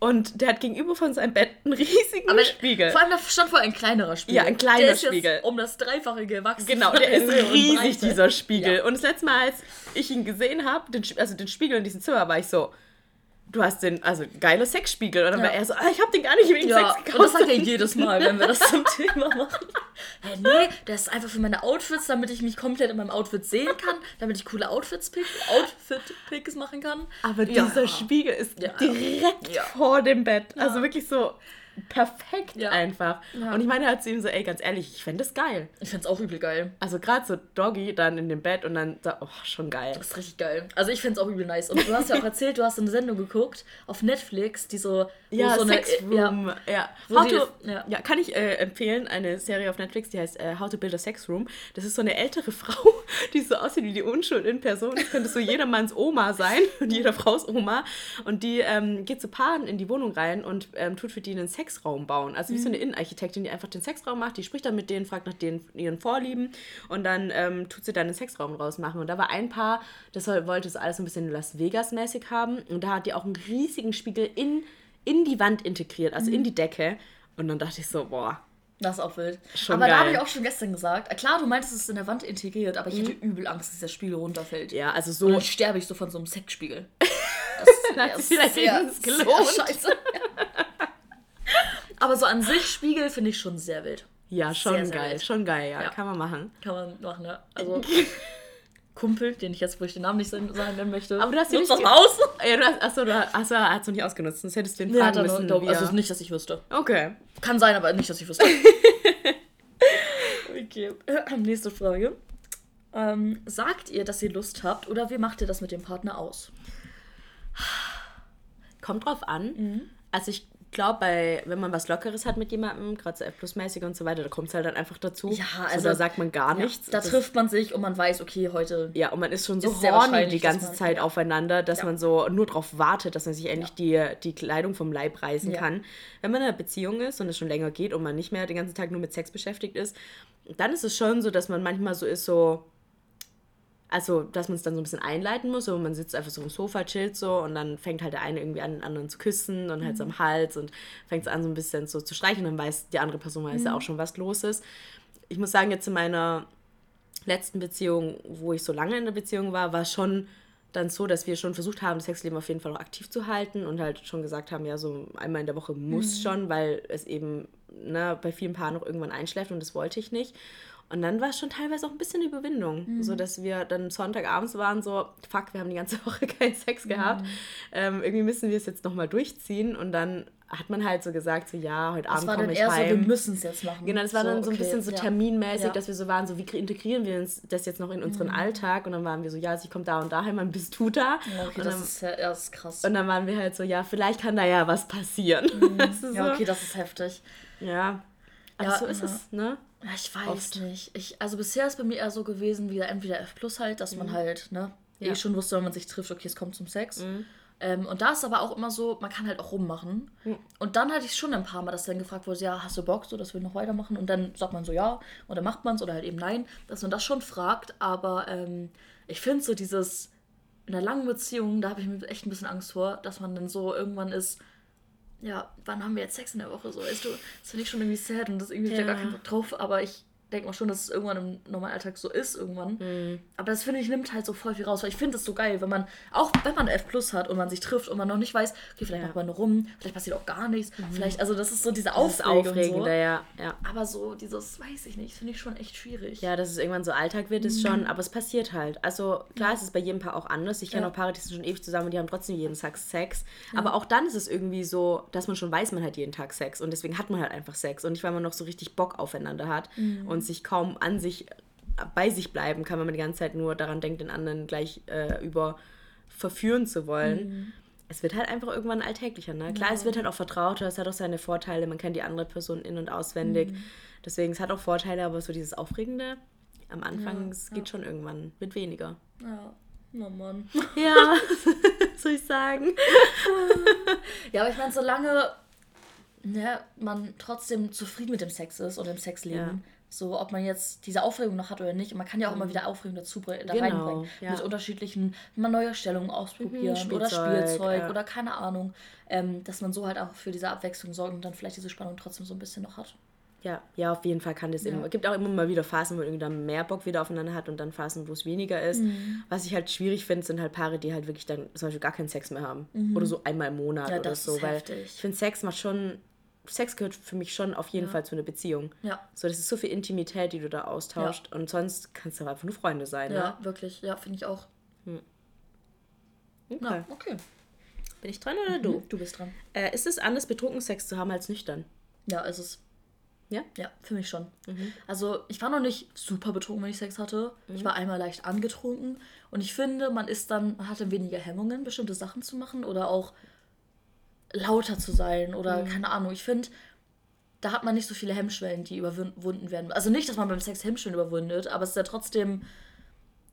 und der hat gegenüber von seinem Bett einen riesigen Aber Spiegel. Vor allem, da stand vor ein kleinerer Spiegel. Ja, ein kleiner der ist Spiegel. Jetzt um das Dreifache gewachsen. Genau, der ist riesig, dieser Spiegel. Ja. Und das letzte Mal, als ich ihn gesehen habe, also den Spiegel in diesem Zimmer, war ich so, du hast den, also geiler Sexspiegel. Und dann Ja. war er so, ah, ich habe den gar nicht wegen Ja, Sex und gekauft. das sagt er jedes Mal, wenn wir das zum Thema machen. Hey, nee, das ist einfach für meine Outfits, damit ich mich komplett in meinem Outfit sehen kann, damit ich coole Outfits pick, Outfit-Picks machen kann. Aber Ja. dieser Spiegel ist direkt vor dem Bett. Also wirklich so perfekt Ja. einfach. Ja. Und ich meine halt zu ihm so, ey, ganz ehrlich, ich fände das geil. Ich find's auch übel geil. Also gerade so Doggy dann in dem Bett und dann, so, oh, schon geil. Das ist richtig geil. Also ich find's auch übel nice. Und du hast ja auch erzählt, du hast eine Sendung geguckt auf Netflix, die so... Ja, so eine, Sex Room. Ja. Wo How to, ja. ja. kann ich äh, empfehlen, eine Serie auf Netflix, die heißt äh, How to Build a Sex Room. Das ist so eine ältere Frau, die so aussieht wie die Unschuld in Person. Das könnte so jedermanns Oma sein und jeder Frau's Oma. Und die ähm, geht zu Paaren in die Wohnung rein und ähm, tut für die einen Sexraum bauen. Also wie so eine Innenarchitektin, die einfach den Sexraum macht, die spricht dann mit denen, fragt nach denen, ihren Vorlieben und dann ähm, tut sie dann einen Sexraum draus machen. Und da war ein Paar, das wollte so alles so ein bisschen Las Vegas-mäßig haben und da hat die auch einen riesigen Spiegel in, in die Wand integriert, also in die Decke. Und dann dachte ich so, boah, Das ist auch wild. Schon aber da geil. habe ich auch schon gestern gesagt. äh, Klar, du meintest, es ist in der Wand integriert, aber ich hätte übel Angst, dass der Spiegel runterfällt. ja, also Und so. dann sterbe ich so von so einem Sexspiegel. Das sich vielleicht sehr, sehr scheiße. Aber so an sich Spiegel finde ich schon sehr wild. Ja, schon Sehr, sehr geil, wild. schon geil, ja, Ja. kann man machen. Kann man machen, ja. Also Kumpel, den ich jetzt, wo ich den Namen nicht sagen nennen möchte. Aber du hast ihn nicht das Haus. Ja, du hast, achso, du hast, achso, er hat es noch nicht ausgenutzt, sonst hättest du den fragen noch, müssen. glaub, also nicht, dass ich wüsste. okay. Kann sein, aber nicht, dass ich wüsste. okay. Nächste Frage. Ähm, sagt ihr, dass ihr Lust habt oder wie macht ihr das mit dem Partner aus? Kommt drauf an. Mhm. Also ich glaube, bei wenn man was Lockeres hat mit jemandem, gerade so F-Plus-mäßig und so weiter, da kommt es halt dann einfach dazu. Ja, also also- da sagt man gar Ja, nichts. da trifft man sich und man weiß, okay, heute. Ja, und man ist schon so Ist horny die ganze man- Zeit ja. aufeinander, dass Ja. man so nur darauf wartet, dass man sich endlich die, die Kleidung vom Leib reißen kann. Wenn man in einer Beziehung ist und es schon länger geht und man nicht mehr den ganzen Tag nur mit Sex beschäftigt ist, dann ist es schon so, dass man manchmal so ist, so. Also, dass man es dann so ein bisschen einleiten muss. So, man sitzt einfach so im Sofa, chillt so und dann fängt halt der eine irgendwie an, den anderen zu küssen und halt so am Hals und fängt es an, so ein bisschen so zu streichen. Dann weiß die andere Person weiß ja auch schon, was los ist. Ich muss sagen, jetzt in meiner letzten Beziehung, wo ich so lange in der Beziehung war, war es schon dann so, dass wir schon versucht haben, das Sexleben auf jeden Fall auch aktiv zu halten und halt schon gesagt haben, ja, so einmal in der Woche muss schon, weil es eben ne, bei vielen Paaren noch irgendwann einschläft und das wollte ich nicht. Und dann war es schon teilweise auch ein bisschen Überwindung, so dass wir dann Sonntagabends waren so, fuck, wir haben die ganze Woche keinen Sex gehabt, ähm, irgendwie müssen wir es jetzt nochmal durchziehen und dann hat man halt so gesagt, so ja, heute Das Abend war komme dann ich eher so, wir heim. müssen es jetzt machen. Genau, das war dann so ein okay, bisschen so ja. terminmäßig, Ja. dass wir so waren, so wie integrieren wir uns das jetzt noch in unseren Alltag und dann waren wir so, ja, also ich komme da und daheim, wann bist du da? Ja, okay, und, das dann, ist, ja, das ist krass. und dann waren wir halt so, ja, vielleicht kann da ja was passieren. Das ist Ja, so. okay, das ist heftig. ja. Aber so ist es, ne? Ja, ich weiß Oft. nicht. Ich, also bisher ist bei mir eher so gewesen, wie entweder F plus halt, dass man halt, ne, Mhm. Ja. Mhm. eh schon wusste, wenn man sich trifft, okay, es kommt zum Sex. Ähm, und da ist aber auch immer so, man kann halt auch rummachen. Mhm. Und dann hatte ich schon ein paar Mal, dass dann gefragt wurde, ja, hast du Bock, so, dass wir noch weitermachen? Und dann sagt man so ja, und dann macht man es oder halt eben nein, dass man das schon fragt. Aber ähm, ich finde so dieses, in einer langen Beziehung, da habe ich mir echt ein bisschen Angst vor, dass man dann so irgendwann ist, ja, wann haben wir jetzt Sex in der Woche? So, weißt du, das finde ich schon irgendwie sad und das irgendwie ja. Ja. gar keinen Bock drauf, aber ich denke mal schon, dass es irgendwann im normalen Alltag so ist, irgendwann. Mhm. Aber das finde ich nimmt halt so voll viel raus, weil ich finde es so geil, wenn man, auch wenn man F Plus hat und man sich trifft und man noch nicht weiß, okay, vielleicht Ja. Mhm. macht man nur rum, vielleicht passiert auch gar nichts, vielleicht, also das ist so diese Aufregung. aufregender, so. ja. ja. Aber so dieses, weiß ich nicht, finde ich schon echt schwierig. Ja, dass es irgendwann so Alltag wird, ist schon, aber es passiert halt. Also klar, es ist bei jedem Paar auch anders. Ich kenne auch Paare, die sind schon ewig zusammen und die haben trotzdem jeden Tag Sex. Aber auch dann ist es irgendwie so, dass man schon weiß, man hat jeden Tag Sex und deswegen hat man halt einfach Sex. Und nicht, weil man noch so richtig Bock aufeinander hat und sich kaum an sich, bei sich bleiben kann, wenn man die ganze Zeit nur daran denkt, den anderen gleich äh, über verführen zu wollen. Es wird halt einfach irgendwann alltäglicher, ne? Klar, es wird halt auch vertrauter, es hat auch seine Vorteile, man kennt die andere Person in- und auswendig. Deswegen, es hat auch Vorteile, aber so dieses Aufregende am Anfang, Ja, es ja. geht schon irgendwann, wird weniger. Ja, na Mann. Ja, soll ich sagen? Ja, aber ich meine, solange ne, man trotzdem zufrieden mit dem Sex ist und dem Sexleben, Ja. So ob man jetzt diese Aufregung noch hat oder nicht, und man kann ja auch immer wieder Aufregung dazu da Genau, reinbringen. ja. Mit unterschiedlichen, mal neue Stellungen ausprobieren Mhm, oder Spielzeug, ja. oder keine Ahnung. Ähm, dass man so halt auch für diese Abwechslung sorgt und dann vielleicht diese Spannung trotzdem so ein bisschen noch hat. Ja, ja, auf jeden Fall kann das Ja. immer. Es gibt auch immer mal wieder Phasen, wo irgendwie dann mehr Bock wieder aufeinander hat und dann Phasen, wo es weniger ist. Mhm. Was ich halt schwierig finde, sind halt Paare, die halt wirklich dann zum Beispiel gar keinen Sex mehr haben. Oder so einmal im Monat Mhm. Ja, oder das so. ist weil heftig. ich finde, Sex macht schon. Sex gehört für mich schon auf jeden Ja. Fall zu einer Beziehung. Ja. So, das ist so viel Intimität, die du da austauscht. Und sonst kannst du einfach nur Freunde sein. Ja, wirklich. Ja, finde ich auch. Ne? Okay. Ja, okay. Bin ich dran oder du? Du bist dran. Äh, ist es anders, betrunken Sex zu haben als nüchtern? Ja, ist es. Ja? Ja, für mich schon. Mhm. Also ich war noch nicht super betrunken, wenn ich Sex hatte. Ich war einmal leicht angetrunken. Und ich finde, man ist dann, man hat dann weniger Hemmungen, bestimmte Sachen zu machen oder auch lauter zu sein oder Mhm. keine Ahnung. Ich finde, da hat man nicht so viele Hemmschwellen, die überwunden werden. Also nicht, dass man beim Sex Hemmschwellen überwindet, aber es ist ja trotzdem,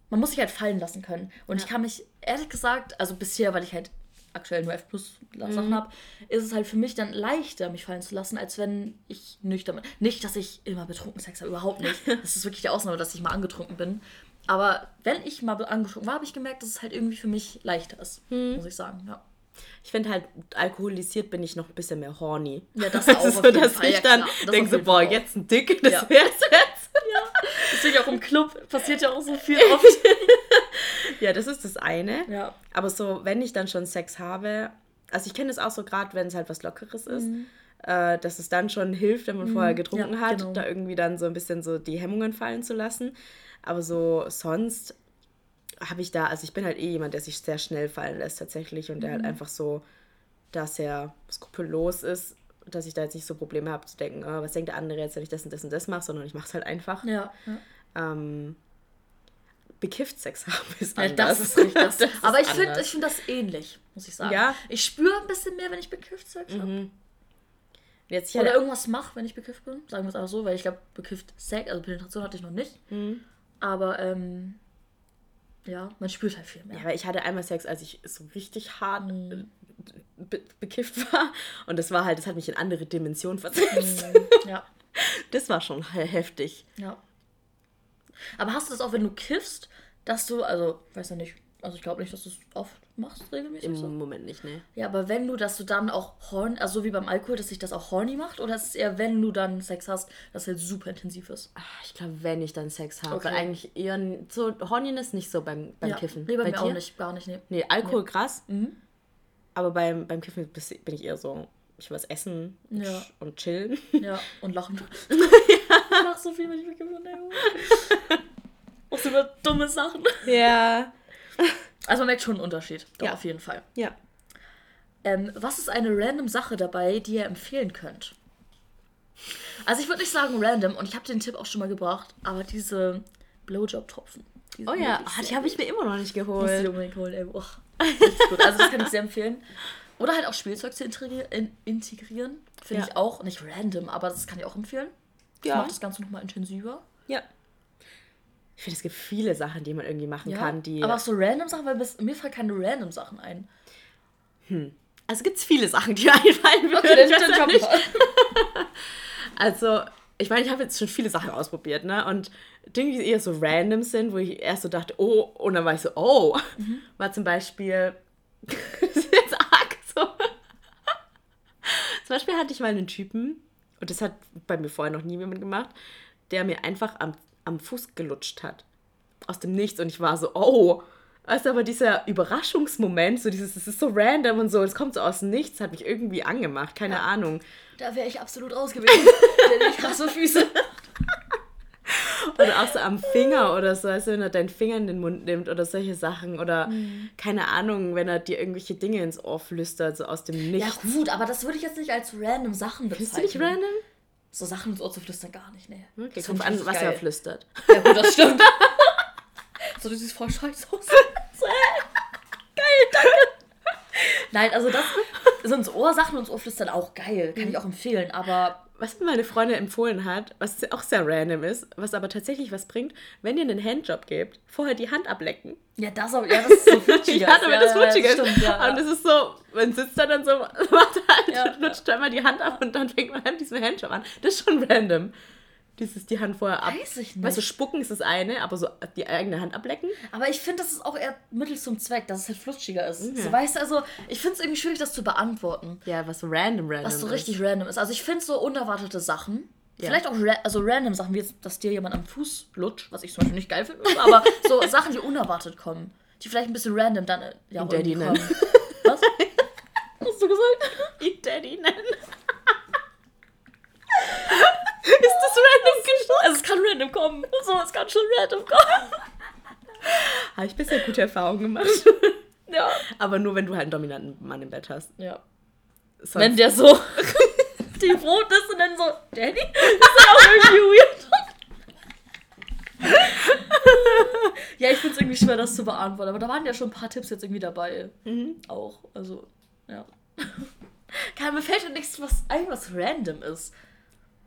man muss sich halt fallen lassen können. Und ich kann mich, ehrlich gesagt, also bisher, weil ich halt aktuell nur F plus Sachen Mhm. habe, ist es halt für mich dann leichter, mich fallen zu lassen, als wenn ich nüchtern bin. Nicht, dass ich immer betrunken Sex habe, überhaupt nicht. Das ist wirklich die Ausnahme, dass ich mal angetrunken bin. Aber wenn ich mal angetrunken war, habe ich gemerkt, dass es halt irgendwie für mich leichter ist, Mhm. muss ich sagen. Ja. Ich finde halt, alkoholisiert bin ich noch ein bisschen mehr horny. Ja, das auch auf so, dass Fall. ich Ja, dann. Das denke so, boah, auch. jetzt ein Dick, das Ja. wär's jetzt. Deswegen auch im Club passiert ja auch so viel oft. Ja, das ist das eine. ja. Aber so, wenn ich dann schon Sex habe, also ich kenne das auch so gerade, wenn es halt was Lockeres ist, äh, dass es dann schon hilft, wenn man vorher getrunken Mhm. ja, hat, genau. da irgendwie dann so ein bisschen so die Hemmungen fallen zu lassen. Aber so sonst habe ich da, also ich bin halt eh jemand, der sich sehr schnell fallen lässt tatsächlich und der Mhm. halt einfach so, dass er skrupellos ist, dass ich da jetzt nicht so Probleme habe zu denken, oh, was denkt der andere jetzt, wenn ich das und das und das mache, sondern ich mache es halt einfach. Ja. ja. Ähm, bekifft Sex haben ist Ja, anders. das ist richtig. Das Das ist aber ich finde ich find das ähnlich, muss ich sagen. Ja. Ich spüre ein bisschen mehr, wenn ich bekifft Sex habe. Jetzt Oder hatte, irgendwas mache, wenn ich bekifft bin. Sagen wir es einfach so, weil ich glaube, bekifft Sex, also Penetration hatte ich noch nicht. Mhm. Aber ähm, ja, man spürt halt viel mehr. ja, weil ich hatte einmal Sex, als ich so richtig hart Mhm. äh, be bekifft war. Und das war halt, das hat mich in andere Dimensionen versetzt. Ja, Das war schon he- heftig. ja. Aber hast du das auch, wenn du kiffst, dass du, also, weiß ja nicht, also ich glaube nicht, dass du es oft machst, regelmäßig Im so. Moment nicht, ne? Ja, aber wenn du, dass du dann auch horny, also so wie beim Alkohol, dass sich das auch horny macht, oder ist es eher, wenn du dann Sex hast, dass es halt super intensiv ist? Ah, Ich glaube, wenn ich dann Sex habe. Okay. Weil eigentlich eher so Horniness nicht so beim, beim ja. Kiffen. Nee, bei, mir auch dir? nicht, gar nicht, nee. Nee, Alkohol krass. Mhm. Aber beim, beim Kiffen bin ich eher so, ich will was essen und, Ja. und chillen. Ja, und lachen. Ich lach so viel, wenn ich bekiffe. Nee. Auch so über dumme Sachen. Ja. Also man merkt schon einen Unterschied. Doch, Ja. auf jeden Fall. Ja. Ähm, was ist eine random Sache dabei, die ihr empfehlen könnt? Also ich würde nicht sagen random, und ich habe den Tipp auch schon mal gebracht, aber diese Blowjob-Tropfen. die Oh ja, ah, die habe ich mir immer noch nicht Muss ich geholt. unbedingt holen, ey. Richtig gut. Also das kann ich sehr empfehlen. Oder halt auch Spielzeug zu integri in integrieren. Finde Ja. ich auch nicht random, aber das kann ich auch empfehlen. Das Ja. macht das Ganze nochmal intensiver. Ja. Ich finde, es gibt viele Sachen, die man irgendwie machen kann, die. aber auch so random Sachen, weil bis, mir fallen keine random Sachen ein. also gibt es viele Sachen, die mir einfallen würden. Okay, dann, dann ja nicht. Also, ich meine, ich habe jetzt schon viele Sachen ausprobiert, ne? Und Dinge, die eher so random sind, wo ich erst so dachte, oh, und dann war ich so, oh, war zum Beispiel, das ist jetzt arg so. zum Beispiel hatte ich mal einen Typen, und das hat bei mir vorher noch nie jemand gemacht, der mir einfach am, am Fuß gelutscht hat. Aus dem Nichts. Und ich war so, oh. Du, aber dieser Überraschungsmoment, so dieses, es ist so random und so, es kommt so aus dem Nichts, hat mich irgendwie angemacht, keine Ahnung. Da wäre ich absolut raus gewesen. Denn ich hasse Füße. Oder auch so am Finger oder so, also wenn er deinen Finger in den Mund nimmt oder solche Sachen. Oder Mhm. keine Ahnung, wenn er dir irgendwelche Dinge ins Ohr flüstert, so aus dem Ja Nichts. gut, aber das würde ich jetzt nicht als random Sachen Findest bezeichnen. du nicht random? So Sachen ins Ohr zu flüstern, gar nicht, nee. Okay, Das kommt an, was geil. er flüstert. Ja gut, das stimmt. so, du siehst voll scheiße aus. So, geil, danke. Nein, also das sind ins Ohrsachen und ins Ohrflüstern auch geil. Kann ich auch empfehlen, aber Was mir meine Freundin empfohlen hat, was auch sehr random ist, was aber tatsächlich was bringt, wenn ihr einen Handjob gebt, vorher die Hand ablecken. ja, das, auch- ja, das ist so flutschiger. Ja, damit das flutschig ist. stimmt, ja. Und es ist so, man sitzt da dann so, macht halt, Ja, lutscht einmal die Hand ab und dann fängt man an diesen Handjob an. Das ist schon random. Dieses die Hand vorher ab. Weiß ich nicht. Weißt du, spucken ist das eine, aber so die eigene Hand ablecken. Aber ich finde, das ist auch eher Mittel zum Zweck, dass es halt flutschiger ist. So, weißt du, also ich finde es irgendwie schwierig, das zu beantworten. Ja, was so random, random. Was so ist. richtig random ist. Also ich finde so unerwartete Sachen, vielleicht auch ra also random Sachen, wie jetzt, dass dir jemand am Fuß lutscht, was ich zum Beispiel nicht geil finde, aber so Sachen, die unerwartet kommen, die vielleicht ein bisschen random dann äh, ja auch Daddy nennen. Was? Hast du gesagt? Ihn Daddy nennen. ist das random gestorben? Also es kann random kommen. So, es kann schon random kommen. Habe ich bisher gute Erfahrungen gemacht. Ja. aber nur, wenn du halt einen dominanten Mann im Bett hast. Ja. Sonst, Wenn der so die Brot ist und dann so, Daddy? Das ist ja auch irgendwie weird. ja, ich finde es irgendwie schwer, das zu beantworten. Aber da waren ja schon ein paar Tipps jetzt irgendwie dabei. Auch. Also, ja. Keine, mir fällt ja nichts was ein, was random ist.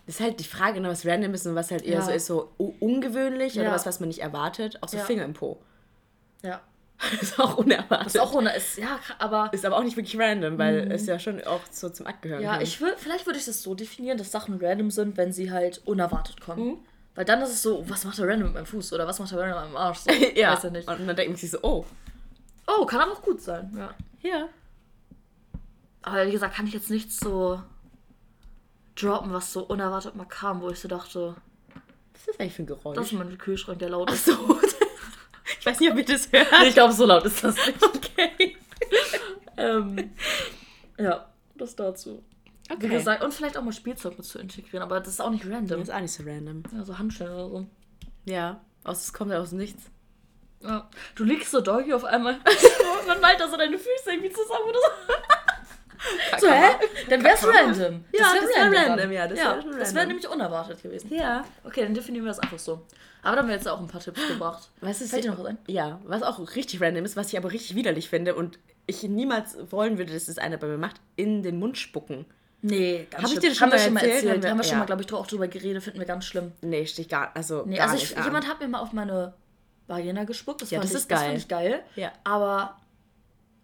Ist halt die Frage, ne, was random ist und was halt eher Ja. so ist, so ungewöhnlich oder Ja. was, was man nicht erwartet. Auch so Ja. Finger im Po. Ja. ist auch unerwartet. Ist auch ist, ja, aber. Ist aber auch nicht wirklich random, weil es ja schon auch so zum Akt gehören Ja, kann. ich will, vielleicht würde ich das so definieren, dass Sachen random sind, wenn sie halt unerwartet kommen. Weil dann ist es so, was macht der random mit meinem Fuß oder was macht der random mit meinem Arsch? So, ja, Weiß ja nicht. und dann denkt man sich so, oh, Oh, kann aber auch gut sein, ja. ja. Aber wie gesagt, kann ich jetzt nichts so droppen, was so unerwartet mal kam, wo ich so dachte, Was ist das eigentlich für ein Geräusch? das ist mein Kühlschrank, der laut Ach ist. so. ich weiß nicht, ob ihr das hört. Nee, ich glaube, so laut ist das nicht. Okay. ähm, ja, das dazu. Wie Okay. gesagt, und vielleicht auch mal Spielzeug mit zu integrieren, aber das ist auch nicht random. Das ist auch nicht so random. Ja, so Handschellen oder so. Ja, aus, es kommt ja aus nichts. Ja. Du liegst so Doggy auf einmal. Man meint da so deine Füße irgendwie zusammen oder so. So, hä? Dann wär's man. random. Ja, wär das wär dann. random, ja, das ja, wär Das wäre random. nämlich unerwartet gewesen. Ja. Okay, dann definieren wir das einfach so. Aber da haben wir jetzt auch ein paar Tipps gebracht. Was ist Fällt dir noch was ein? Ja, was auch richtig random ist, was ich aber richtig widerlich finde und ich niemals wollen würde, dass das einer bei mir macht, in den Mund spucken. Nee, ganz Hab ich schlimm. dir schon haben wir mal schon mal erzählt? erzählt. Haben wir- Haben wir schon ja. mal, glaube ich, auch drüber geredet. Finden wir ganz schlimm. Nee, stich gar, also Nee, gar also nicht ich, an. jemand hat mir mal auf meine Vagina gespuckt. Das, Ja, fand das ich, ist Das geil. fand ich geil. Ja. Aber,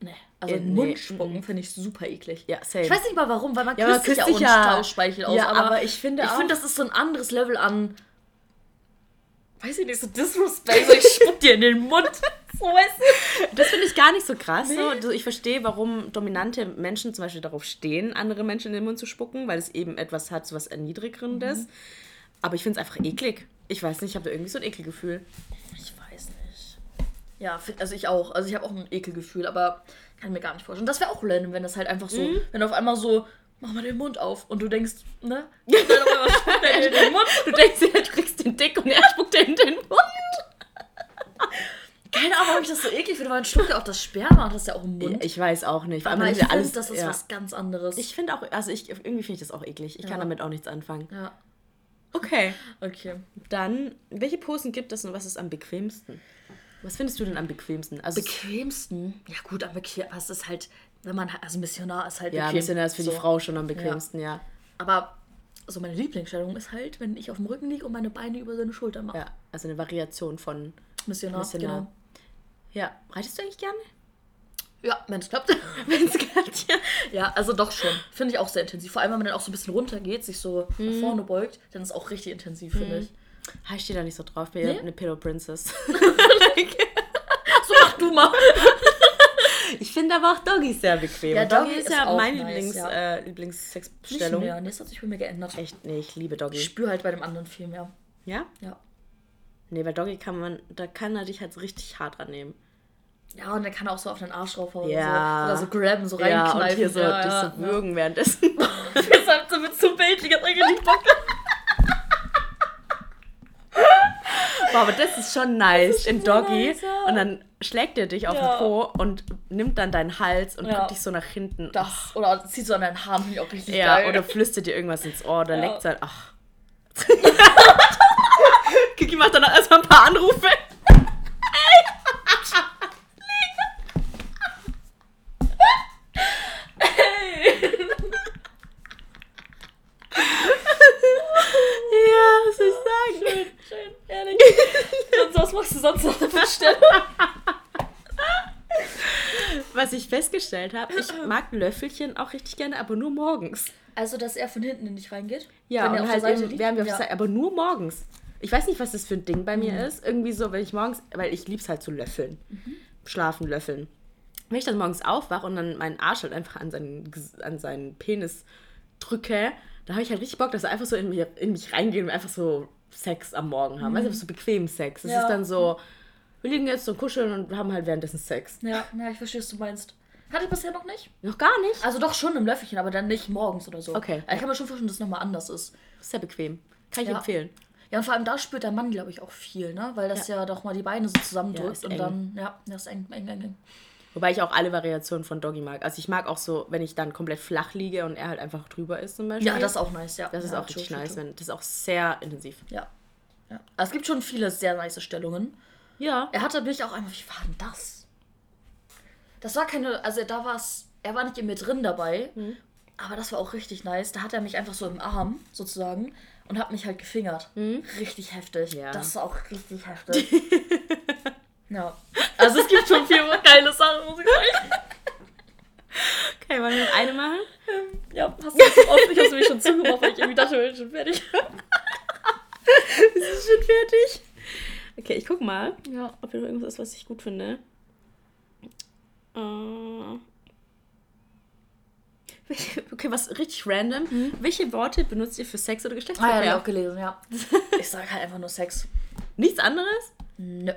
nee. Also Äh, nee, Mund spucken mm. finde ich super eklig. Ja, same. Ich weiß nicht mal warum, weil man Ja, küsst man sich ja küsst auch ja- Stauspeichel aus. Ja, aber, aber ich finde ich finde, das ist so ein anderes Level an, weiß ich nicht, so Disrespect. So, ich spuck dir in den Mund. So, weißt du? Das finde ich gar nicht so krass. Nee. So. Ich verstehe, warum dominante Menschen zum Beispiel darauf stehen, andere Menschen in den Mund zu spucken, weil es eben etwas hat, so was Erniedrigendes. Aber ich finde es einfach eklig. Ich weiß nicht, ich habe da irgendwie so ein Ekelgefühl. Ich. Ja, also ich auch. Also ich habe auch ein Ekelgefühl, aber kann mir gar nicht vorstellen. Das wäre auch random, wenn das halt einfach so, wenn auf einmal so, mach mal den Mund auf und du denkst, ne? Er in den Mund. Du denkst du kriegst den Dick und er spuckt dir in den Mund. Keine Ahnung, warum ich das so eklig finde, weil man schluckt ja auch das Sperma und das ist ja auch im Mund. Ich weiß auch nicht. Aber wenn ich finde, alles, das ist ja. was ganz anderes. Ich finde auch, also ich, irgendwie finde ich das auch eklig. Ich kann Ja. damit auch nichts anfangen. ja, Okay. okay. Dann, welche Posen gibt es und was ist am bequemsten? Was findest du denn am bequemsten? Also, Bequemsten? Ja gut, am bequem, es ist halt, wenn man, also Missionar ist halt ja, bequem. Missionar ist für so. die Frau schon am bequemsten, ja. Aber so meine Lieblingsstellung ist halt, wenn ich auf dem Rücken liege und meine Beine über seine Schulter mache. Ja, also eine Variation von Missionar, Missionar. genau. Ja, reitest du eigentlich gerne? Ja, wenn es klappt. Wenn es klappt, ja. ja, also doch schon. Finde ich auch sehr intensiv. Vor allem, wenn man dann auch so ein bisschen runter geht, sich so Mhm. nach vorne beugt, dann ist es auch richtig intensiv, finde ich. Ah, Ich stehe da nicht so drauf, bin Nee? ja eine Pillow Princess. So, mach du mal. Ich finde aber auch Doggy sehr bequem. Ja, Doggy, Doggy ist ja meine nice, Lieblings, ja. äh, Lieblingssexstellung. mehr. Nee, das hat sich bei mir geändert. Echt, nee, ich liebe Doggy. Ich spüre halt bei dem anderen viel mehr. Ja? Ja. Nee, weil Doggy kann man, da kann er dich halt so richtig hart rannehmen. Ja, und der kann auch so auf den Arsch rauf oder Ja. so. Oder so grabben, so Ja, reinkneifen. und hier so, ja, dich ja, so würgen währenddessen. ja. Das hat so mit zu bildlich, hat eigentlich Bock. Boah, aber das ist schon nice ist in schon Doggy. nice, ja. Und dann schlägt er dich auf Ja. den Po und nimmt dann deinen Hals und Ja. dich so nach hinten. Das, oder zieht so an deinen Haaren, finde ich auch richtig ja, geil. oder flüstert dir irgendwas ins Ohr oder Ja. leckt sein. Ach. Kiki macht dann erstmal ein paar Anrufe. Ja, was soll ich sagen? Schön, schön, ehrlich. Und was machst du sonst noch für Stellung? Was ich festgestellt habe, ich mag Löffelchen auch richtig gerne, aber nur morgens. Also, dass er von hinten in dich reingeht? Ja, Wenn und halt eben, während wir auf Ja. Seite, aber nur morgens. Ich weiß nicht, was das für ein Ding bei mir Mhm. ist. Irgendwie so, wenn ich morgens, weil ich lieb's halt zu löffeln. Schlafen, löffeln. Wenn ich dann morgens aufwache und dann meinen Arsch halt einfach an seinen, an seinen Penis drücke, da habe ich halt richtig Bock, dass er einfach so in, mir, in mich reingehen und einfach so Sex am Morgen haben. Weißt du, so bequem Sex. Es Mhm. Ja. ist dann so, wir liegen jetzt so kuscheln und haben halt währenddessen Sex. Ja, ja, ich verstehe, was du meinst. Hatte ich bisher noch nicht? Noch gar nicht. Also doch schon im Löffelchen, aber dann nicht morgens oder so. Okay. Also ich kann mir schon vorstellen, dass es nochmal anders ist. Sehr bequem. Kann ich Ja. empfehlen. Ja, und vor allem da spürt der Mann, glaube ich, auch viel, ne? Weil das ja, doch mal die Beine so Ja, zusammendrückt und eng. dann, ja, das ist eng, eng, eng, eng. Wobei ich auch alle Variationen von Doggy mag. Also ich mag auch so, wenn ich dann komplett flach liege und er halt einfach drüber ist zum Beispiel. Ja, das ist auch nice, ja. Das ist ja, auch richtig true, nice. true. Wenn, das ist auch sehr intensiv. Ja. ja. Aber es gibt schon viele sehr nice Stellungen. Ja. Er hatte mich auch einmal, wie war denn das? Das war keine, also da war es, er war nicht in mir drin dabei, Mhm. aber das war auch richtig nice. Da hat er mich einfach so im Arm sozusagen und hat mich halt gefingert. Richtig heftig. Mhm. Ja. Das ist auch richtig heftig. Ja. Also es gibt schon viel geile Sachen, muss ich sagen. Okay, wollen wir noch eine machen? Ähm, ja, hast du so oft, ich hab's nämlich schon zugemacht, weil ich irgendwie dachte, wir sind schon fertig. Wir sind schon fertig. Okay, ich guck mal, Ja. ob hier noch irgendwas ist, was ich gut finde. Äh. Okay, was richtig random. Welche Worte benutzt ihr für Sex oder Ah Geschlechtsverkehr? ja, hab ich auch gelesen, ja. Ich sag halt einfach nur Sex. Nichts anderes? Nö.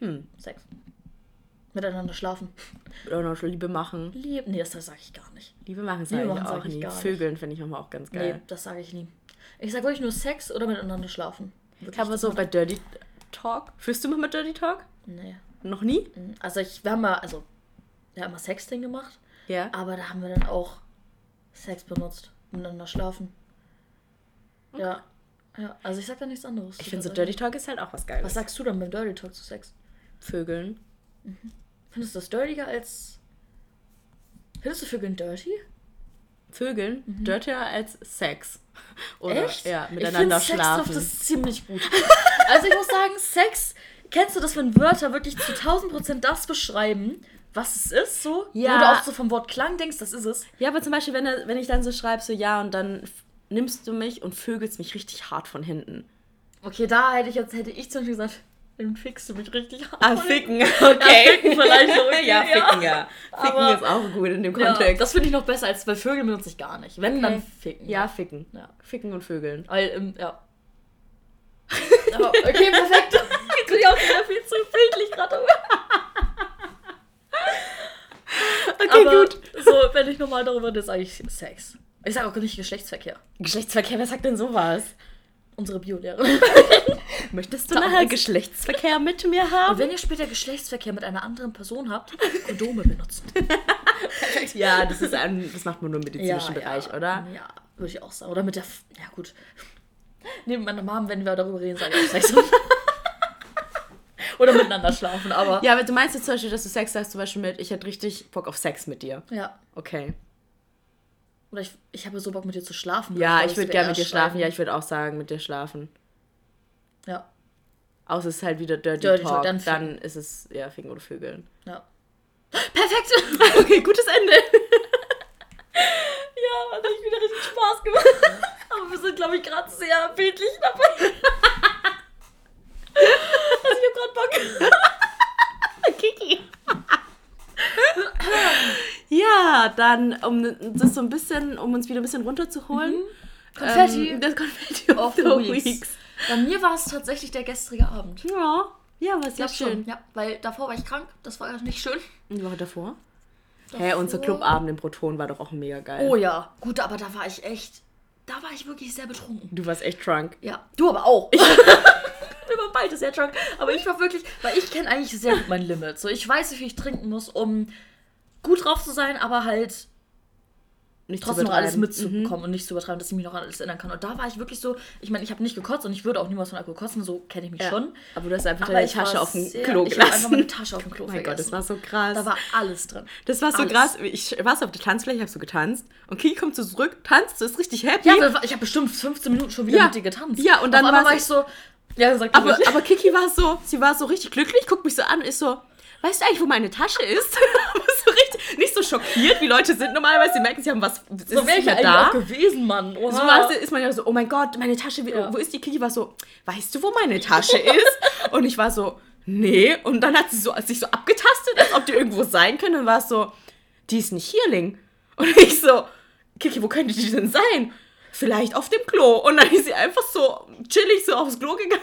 Hm. Sex. Miteinander schlafen. Oder noch Liebe machen. Lieb. Nee, das, das sag ich gar nicht. Liebe machen Liebe sage ich auch sag ich nie. Vögeln finde ich manchmal auch ganz Nee, geil. das sage ich nie. Ich sag wirklich nur Sex oder miteinander schlafen. Ich habe so bei Dirty Talk. Führst du mal mit Dirty Talk? Nee. Noch nie? Also ich, wir haben mal, also, wir haben mal Sexting gemacht, Ja. aber da haben wir dann auch Sex benutzt. Miteinander schlafen. Ja. Ja, also ich sag da nichts anderes. Ich finde so Dirty Talk ist halt auch was Geiles. Was sagst du dann beim Dirty Talk zu Sex? Vögeln. Findest du das dirtiger als. Findest du Vögeln dirty? Vögeln dirtier als Sex. Oder Echt? ja, ich miteinander find schlafen. Sex das ist ziemlich gut. also ich muss sagen, Sex, kennst du das, wenn Wörter wirklich zu 1000% das beschreiben, was es ist, so? Ja. Wo du auch so vom Wort Klang denkst, das ist es. Ja, aber zum Beispiel, wenn, wenn ich dann so schreibe, so ja, und dann nimmst du mich und vögelst mich richtig hart von hinten. Okay, da hätte ich jetzt, hätte ich zum Beispiel gesagt, dann fickst du mich richtig. Ah, ficken, okay. Ja, ficken vielleicht noch, okay, ja, ja. ficken, ja. Ficken Aber- ist auch gut in dem Ja, Kontext. das finde ich noch besser, als bei Vögeln benutze ich gar nicht. Wenn, dann Okay. ficken. ja, ficken. Ja. Ficken und vögeln. Weil, ähm, ja. Okay, perfekt. Jetzt bin ich auch wieder viel zu bildlich gerade. Okay, Aber gut. so, wenn ich normal darüber rede, sage ich Sex. Ich sage auch nicht Geschlechtsverkehr. Geschlechtsverkehr, wer sagt denn sowas? Unsere Biolehrerin. Möchtest du nachher Geschlechtsverkehr mit mir haben? Und wenn ihr später Geschlechtsverkehr mit einer anderen Person habt, Kondome benutzen. Ja, das ist ein, das macht man nur im medizinischen Bereich, oder? Ja, würde ich auch sagen. Oder mit der. F ja, gut. Neben meiner Mom, wenn wir darüber reden, sage ich auch Sex. Oder miteinander schlafen, aber. Ja, aber du meinst jetzt zum Beispiel, dass du Sex hast, zum Beispiel mit, ich hätte richtig Bock auf Sex mit dir. Ja. Okay. Oder ich, ich habe so Bock mit dir zu schlafen. Ja, ich das würde gerne mit dir schlafen. Ja, ich würde auch sagen, mit dir schlafen. Ja. Außer es ist halt wieder Dirty, Dirty Talk. Talk, dann dann, ist es ja Ficken oder Vögeln. Ja. Perfekt! Okay, gutes Ende. Ja, hat echt wieder richtig Spaß gemacht. Aber wir sind, glaube ich, gerade sehr bildlich dabei. Also ich habe gerade Bock. Kiki. Ja, dann, um das so ein bisschen, um uns wieder ein bisschen runterzuholen. Konfetti Ähm, das Konfetti of the weeks. Bei mir war es tatsächlich der gestrige Abend. Ja, ja, war Ich sehr schön. schon. Ja, weil davor war ich krank. Das war nicht schön. Und die Woche davor? Hä, unser Clubabend im Proton war doch auch mega geil. Oh ja. Gut, aber da war ich echt. Da war ich wirklich sehr betrunken. Du warst echt drunk. Ja. Du aber auch. Wir waren beide sehr drunk. Aber ich war wirklich. Weil ich kenne eigentlich sehr gut mein Limit. So, ich weiß, wie viel ich trinken muss, um gut drauf zu sein, aber halt Nicht trotzdem noch alles übertreiben. mitzubekommen und nicht zu übertreiben, dass ich mich noch an alles erinnern kann. Und da war ich wirklich so, ich meine, ich habe nicht gekotzt und ich würde auch niemals von Alkohol kotzen, so kenne ich mich Ja. schon. Aber du hast einfach deine Tasche auf dem Klo Ich habe einfach gelassen. meine Tasche auf dem Klo Oh mein Gott, das war so krass. Da war alles drin. das war so alles. krass. Ich war auf der Tanzfläche, hab so getanzt. Und Kiki kommt so zurück, tanzt, so ist richtig happy. Ja, ich habe bestimmt 15 Minuten schon wieder Ja. mit dir getanzt. Ja, und dann Auf war ich so, ja, sag du aber, ruhig. aber Kiki war so, sie war so richtig glücklich, guckt mich so an und ist so, weißt du eigentlich, wo meine Tasche ist? So richtig, nicht so schockiert, wie Leute sind normalerweise. Sie merken, sie haben was, es so ist wäre ich ja da. auch gewesen, Mann. Oha. So du, ist man ja so, oh mein Gott, meine Tasche, Ja. wo ist die? Kiki war so, weißt du, wo meine Tasche ist? Und ich war so, nee. Und dann hat sie so, sich so abgetastet, als ob die irgendwo sein könnte. Und war es so, die ist nicht Hierling. Und ich so, Kiki, wo könnte die denn sein? Vielleicht auf dem Klo. Und dann ist sie einfach so chillig so aufs Klo gegangen.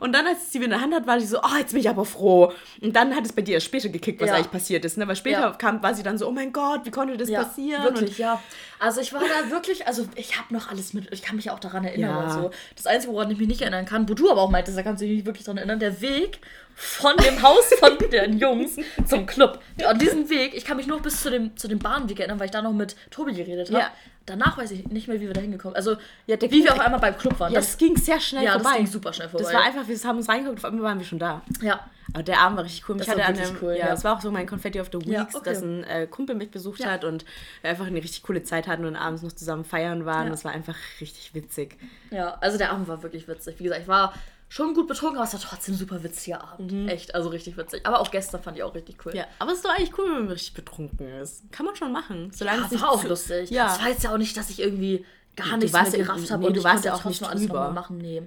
Und dann, als sie wieder in der Hand hat, war sie so, oh, jetzt bin ich aber froh. Und dann hat es bei dir erst später gekickt, was Ja. eigentlich passiert ist. Ne? Weil später Ja. kam, war sie dann so, oh mein Gott, wie konnte das ja, passieren? Wirklich, Und ja. Also ich war da wirklich, also ich habe noch alles mit, ich kann mich auch daran erinnern Ja. so. Das Einzige, woran ich mich nicht erinnern kann, wo du aber auch meintest, da kannst du dich nicht wirklich dran erinnern, der Weg von dem Haus von den Jungs zum Club. An diesem Weg, ich kann mich nur bis zu dem, zu dem Bahnweg erinnern, weil ich da noch mit Tobi geredet habe. Ja. Danach weiß ich nicht mehr, wie wir da hingekommen Also, Ja, wie wir auf einmal beim Club waren. Ja, das, das ging sehr schnell ja, das vorbei. ging super schnell vorbei. Das war einfach, wir haben uns reingeguckt, auf einmal waren wir schon da. ja. Aber der Abend war richtig cool. Mich Das war wirklich einem, cool, ja, ja. es war auch so mein Confetti of the Weeks, Ja, okay. dass ein äh, Kumpel mich besucht Ja. hat und wir einfach eine richtig coole Zeit hatten und abends noch zusammen feiern waren. Das war einfach richtig witzig. Ja, also der Abend war wirklich witzig. Wie gesagt, ich war schon gut betrunken, aber es war trotzdem ein super witziger Abend. Echt, also richtig witzig. Aber auch gestern fand ich auch richtig cool. Mhm. Ja, aber es ist doch eigentlich cool, wenn man richtig betrunken ist. Kann man schon machen. Solange Ja, es nicht war auch zu- lustig. Ja. Das war jetzt ja auch nicht, dass ich irgendwie gar nichts mehr ja- gerafft habe nee, und du ich warst ja auch nicht alles drüber. machen. Nee.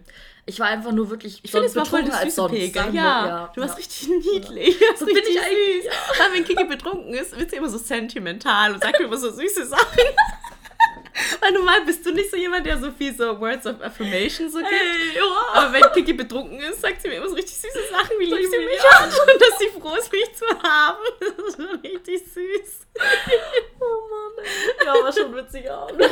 Ich war einfach nur wirklich Ich finde, es war voll als sonst, Pegel. wir. Ja, du warst ja. richtig niedlich. Ja. So bin ich eigentlich. Weil wenn Kiki betrunken ist, wird sie immer so sentimental und sagt mir immer so süße Sachen. Weil normal bist du nicht so jemand, der so viel so Words of Affirmation so gibt. Hey, ja. Aber wenn Kiki betrunken ist, sagt sie mir immer so richtig süße Sachen, wie lieb sie mich ja. hat und dass sie froh ist, mich zu haben. Das ist schon richtig süß. Oh Mann, ey. Ja, war schon witziger Abend.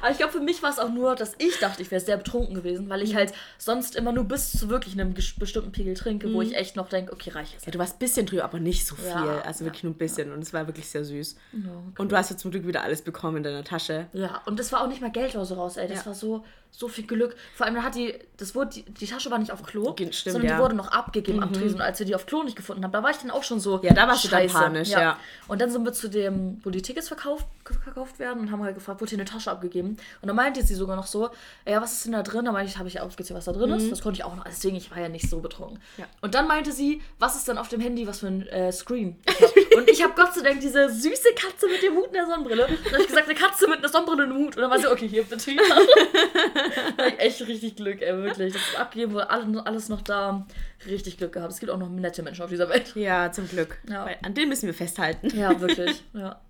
Aber ich glaube, für mich war es auch nur, dass ich dachte, ich wäre sehr betrunken gewesen, weil ich halt sonst immer nur bis zu wirklich einem bestimmten Pegel trinke, wo ich echt noch denke, okay, reicht jetzt. Ja, du warst ein bisschen drüber, aber nicht so viel. Ja, also wirklich nur ein bisschen. Und es war wirklich sehr süß. Ja, Und du hast ja zum Glück wieder alles bekommen in deiner Tasche. Ja, und das war auch nicht mal Geld oder so raus, ey. Das Ja. war so, so viel Glück. Vor allem, da hat die, das wurde, die, die Tasche war nicht auf Klo, stimmt, sondern ja. die wurde noch abgegeben am Tresen. Und als wir die auf Klo nicht gefunden haben, da war ich dann auch schon so. Ja, da warst du dann panisch, ja. Und dann sind wir zu dem, wo die Tickets verkauft, verkauft werden und haben halt gefragt, wurde hier eine Tasche abgegeben? Und dann meinte sie sogar noch so, ja, was ist denn da drin? Da meinte ich, habe ich aufgezählt, was da drin ist. Das konnte ich auch noch, also deswegen, ich war ja nicht so betrunken. Mhm. Ja. Und dann meinte sie, was ist denn auf dem Handy, was für ein äh, Screen? ich und ich habe Gott sei Dank diese süße Katze mit dem Hut in der Sonnenbrille. Und dann habe ich gesagt, eine Katze mit einer Sonnenbrille und einem Hut. Und dann war sie, okay, hier bitte. Ich echt richtig Glück, ey, wirklich. Das ist abgegeben wurde, alles, noch da. Richtig Glück gehabt. Es gibt auch noch nette Menschen auf dieser Welt. Ja, zum Glück. Ja. An denen müssen wir festhalten. Ja, wirklich. Ja.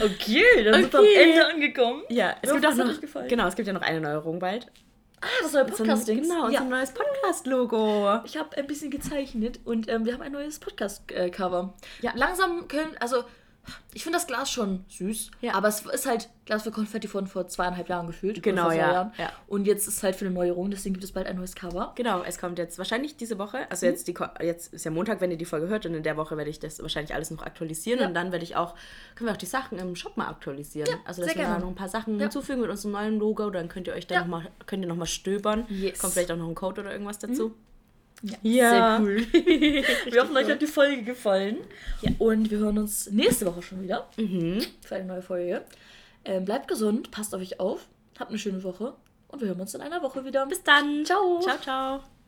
Okay, dann sind wir am Okay. Ende angekommen. Ja, es Ja, gibt auch noch. Genau, es gibt ja noch eine Neuerung bald. Ah, das neue Podcast-Ding. Genau, unser ja. neues Podcast-Logo. Ich habe ein bisschen gezeichnet und ähm, wir haben ein neues Podcast-Cover. Ja. Langsam können, also ich finde das Glas schon süß, Ja. aber es ist halt Glas für Konfetti von vor zweieinhalb Jahren gefühlt. Genau, ja, Jahren. ja. Und jetzt ist halt für eine Neuerung, deswegen gibt es bald ein neues Cover. Genau, es kommt jetzt wahrscheinlich diese Woche. Also Mhm. jetzt, die, jetzt ist ja Montag, wenn ihr die Folge hört. Und in der Woche werde ich das wahrscheinlich alles noch aktualisieren. Ja. Und dann werde ich auch, können wir auch die Sachen im Shop mal aktualisieren. Ja, also dass wir da noch ein paar Sachen hinzufügen mit unserem neuen Logo. Dann könnt ihr euch da Ja. noch mal, könnt ihr noch mal stöbern. Yes. Kommt vielleicht auch noch ein Code oder irgendwas dazu. Sehr cool. wir hoffen, euch cool. hat die Folge gefallen. Ja. Und wir hören uns nächste Woche schon wieder Mhm. für eine neue Folge. Ähm, bleibt gesund, passt auf euch auf, habt eine schöne Woche und wir hören uns in einer Woche wieder. Bis dann. Ciao. Ciao, ciao.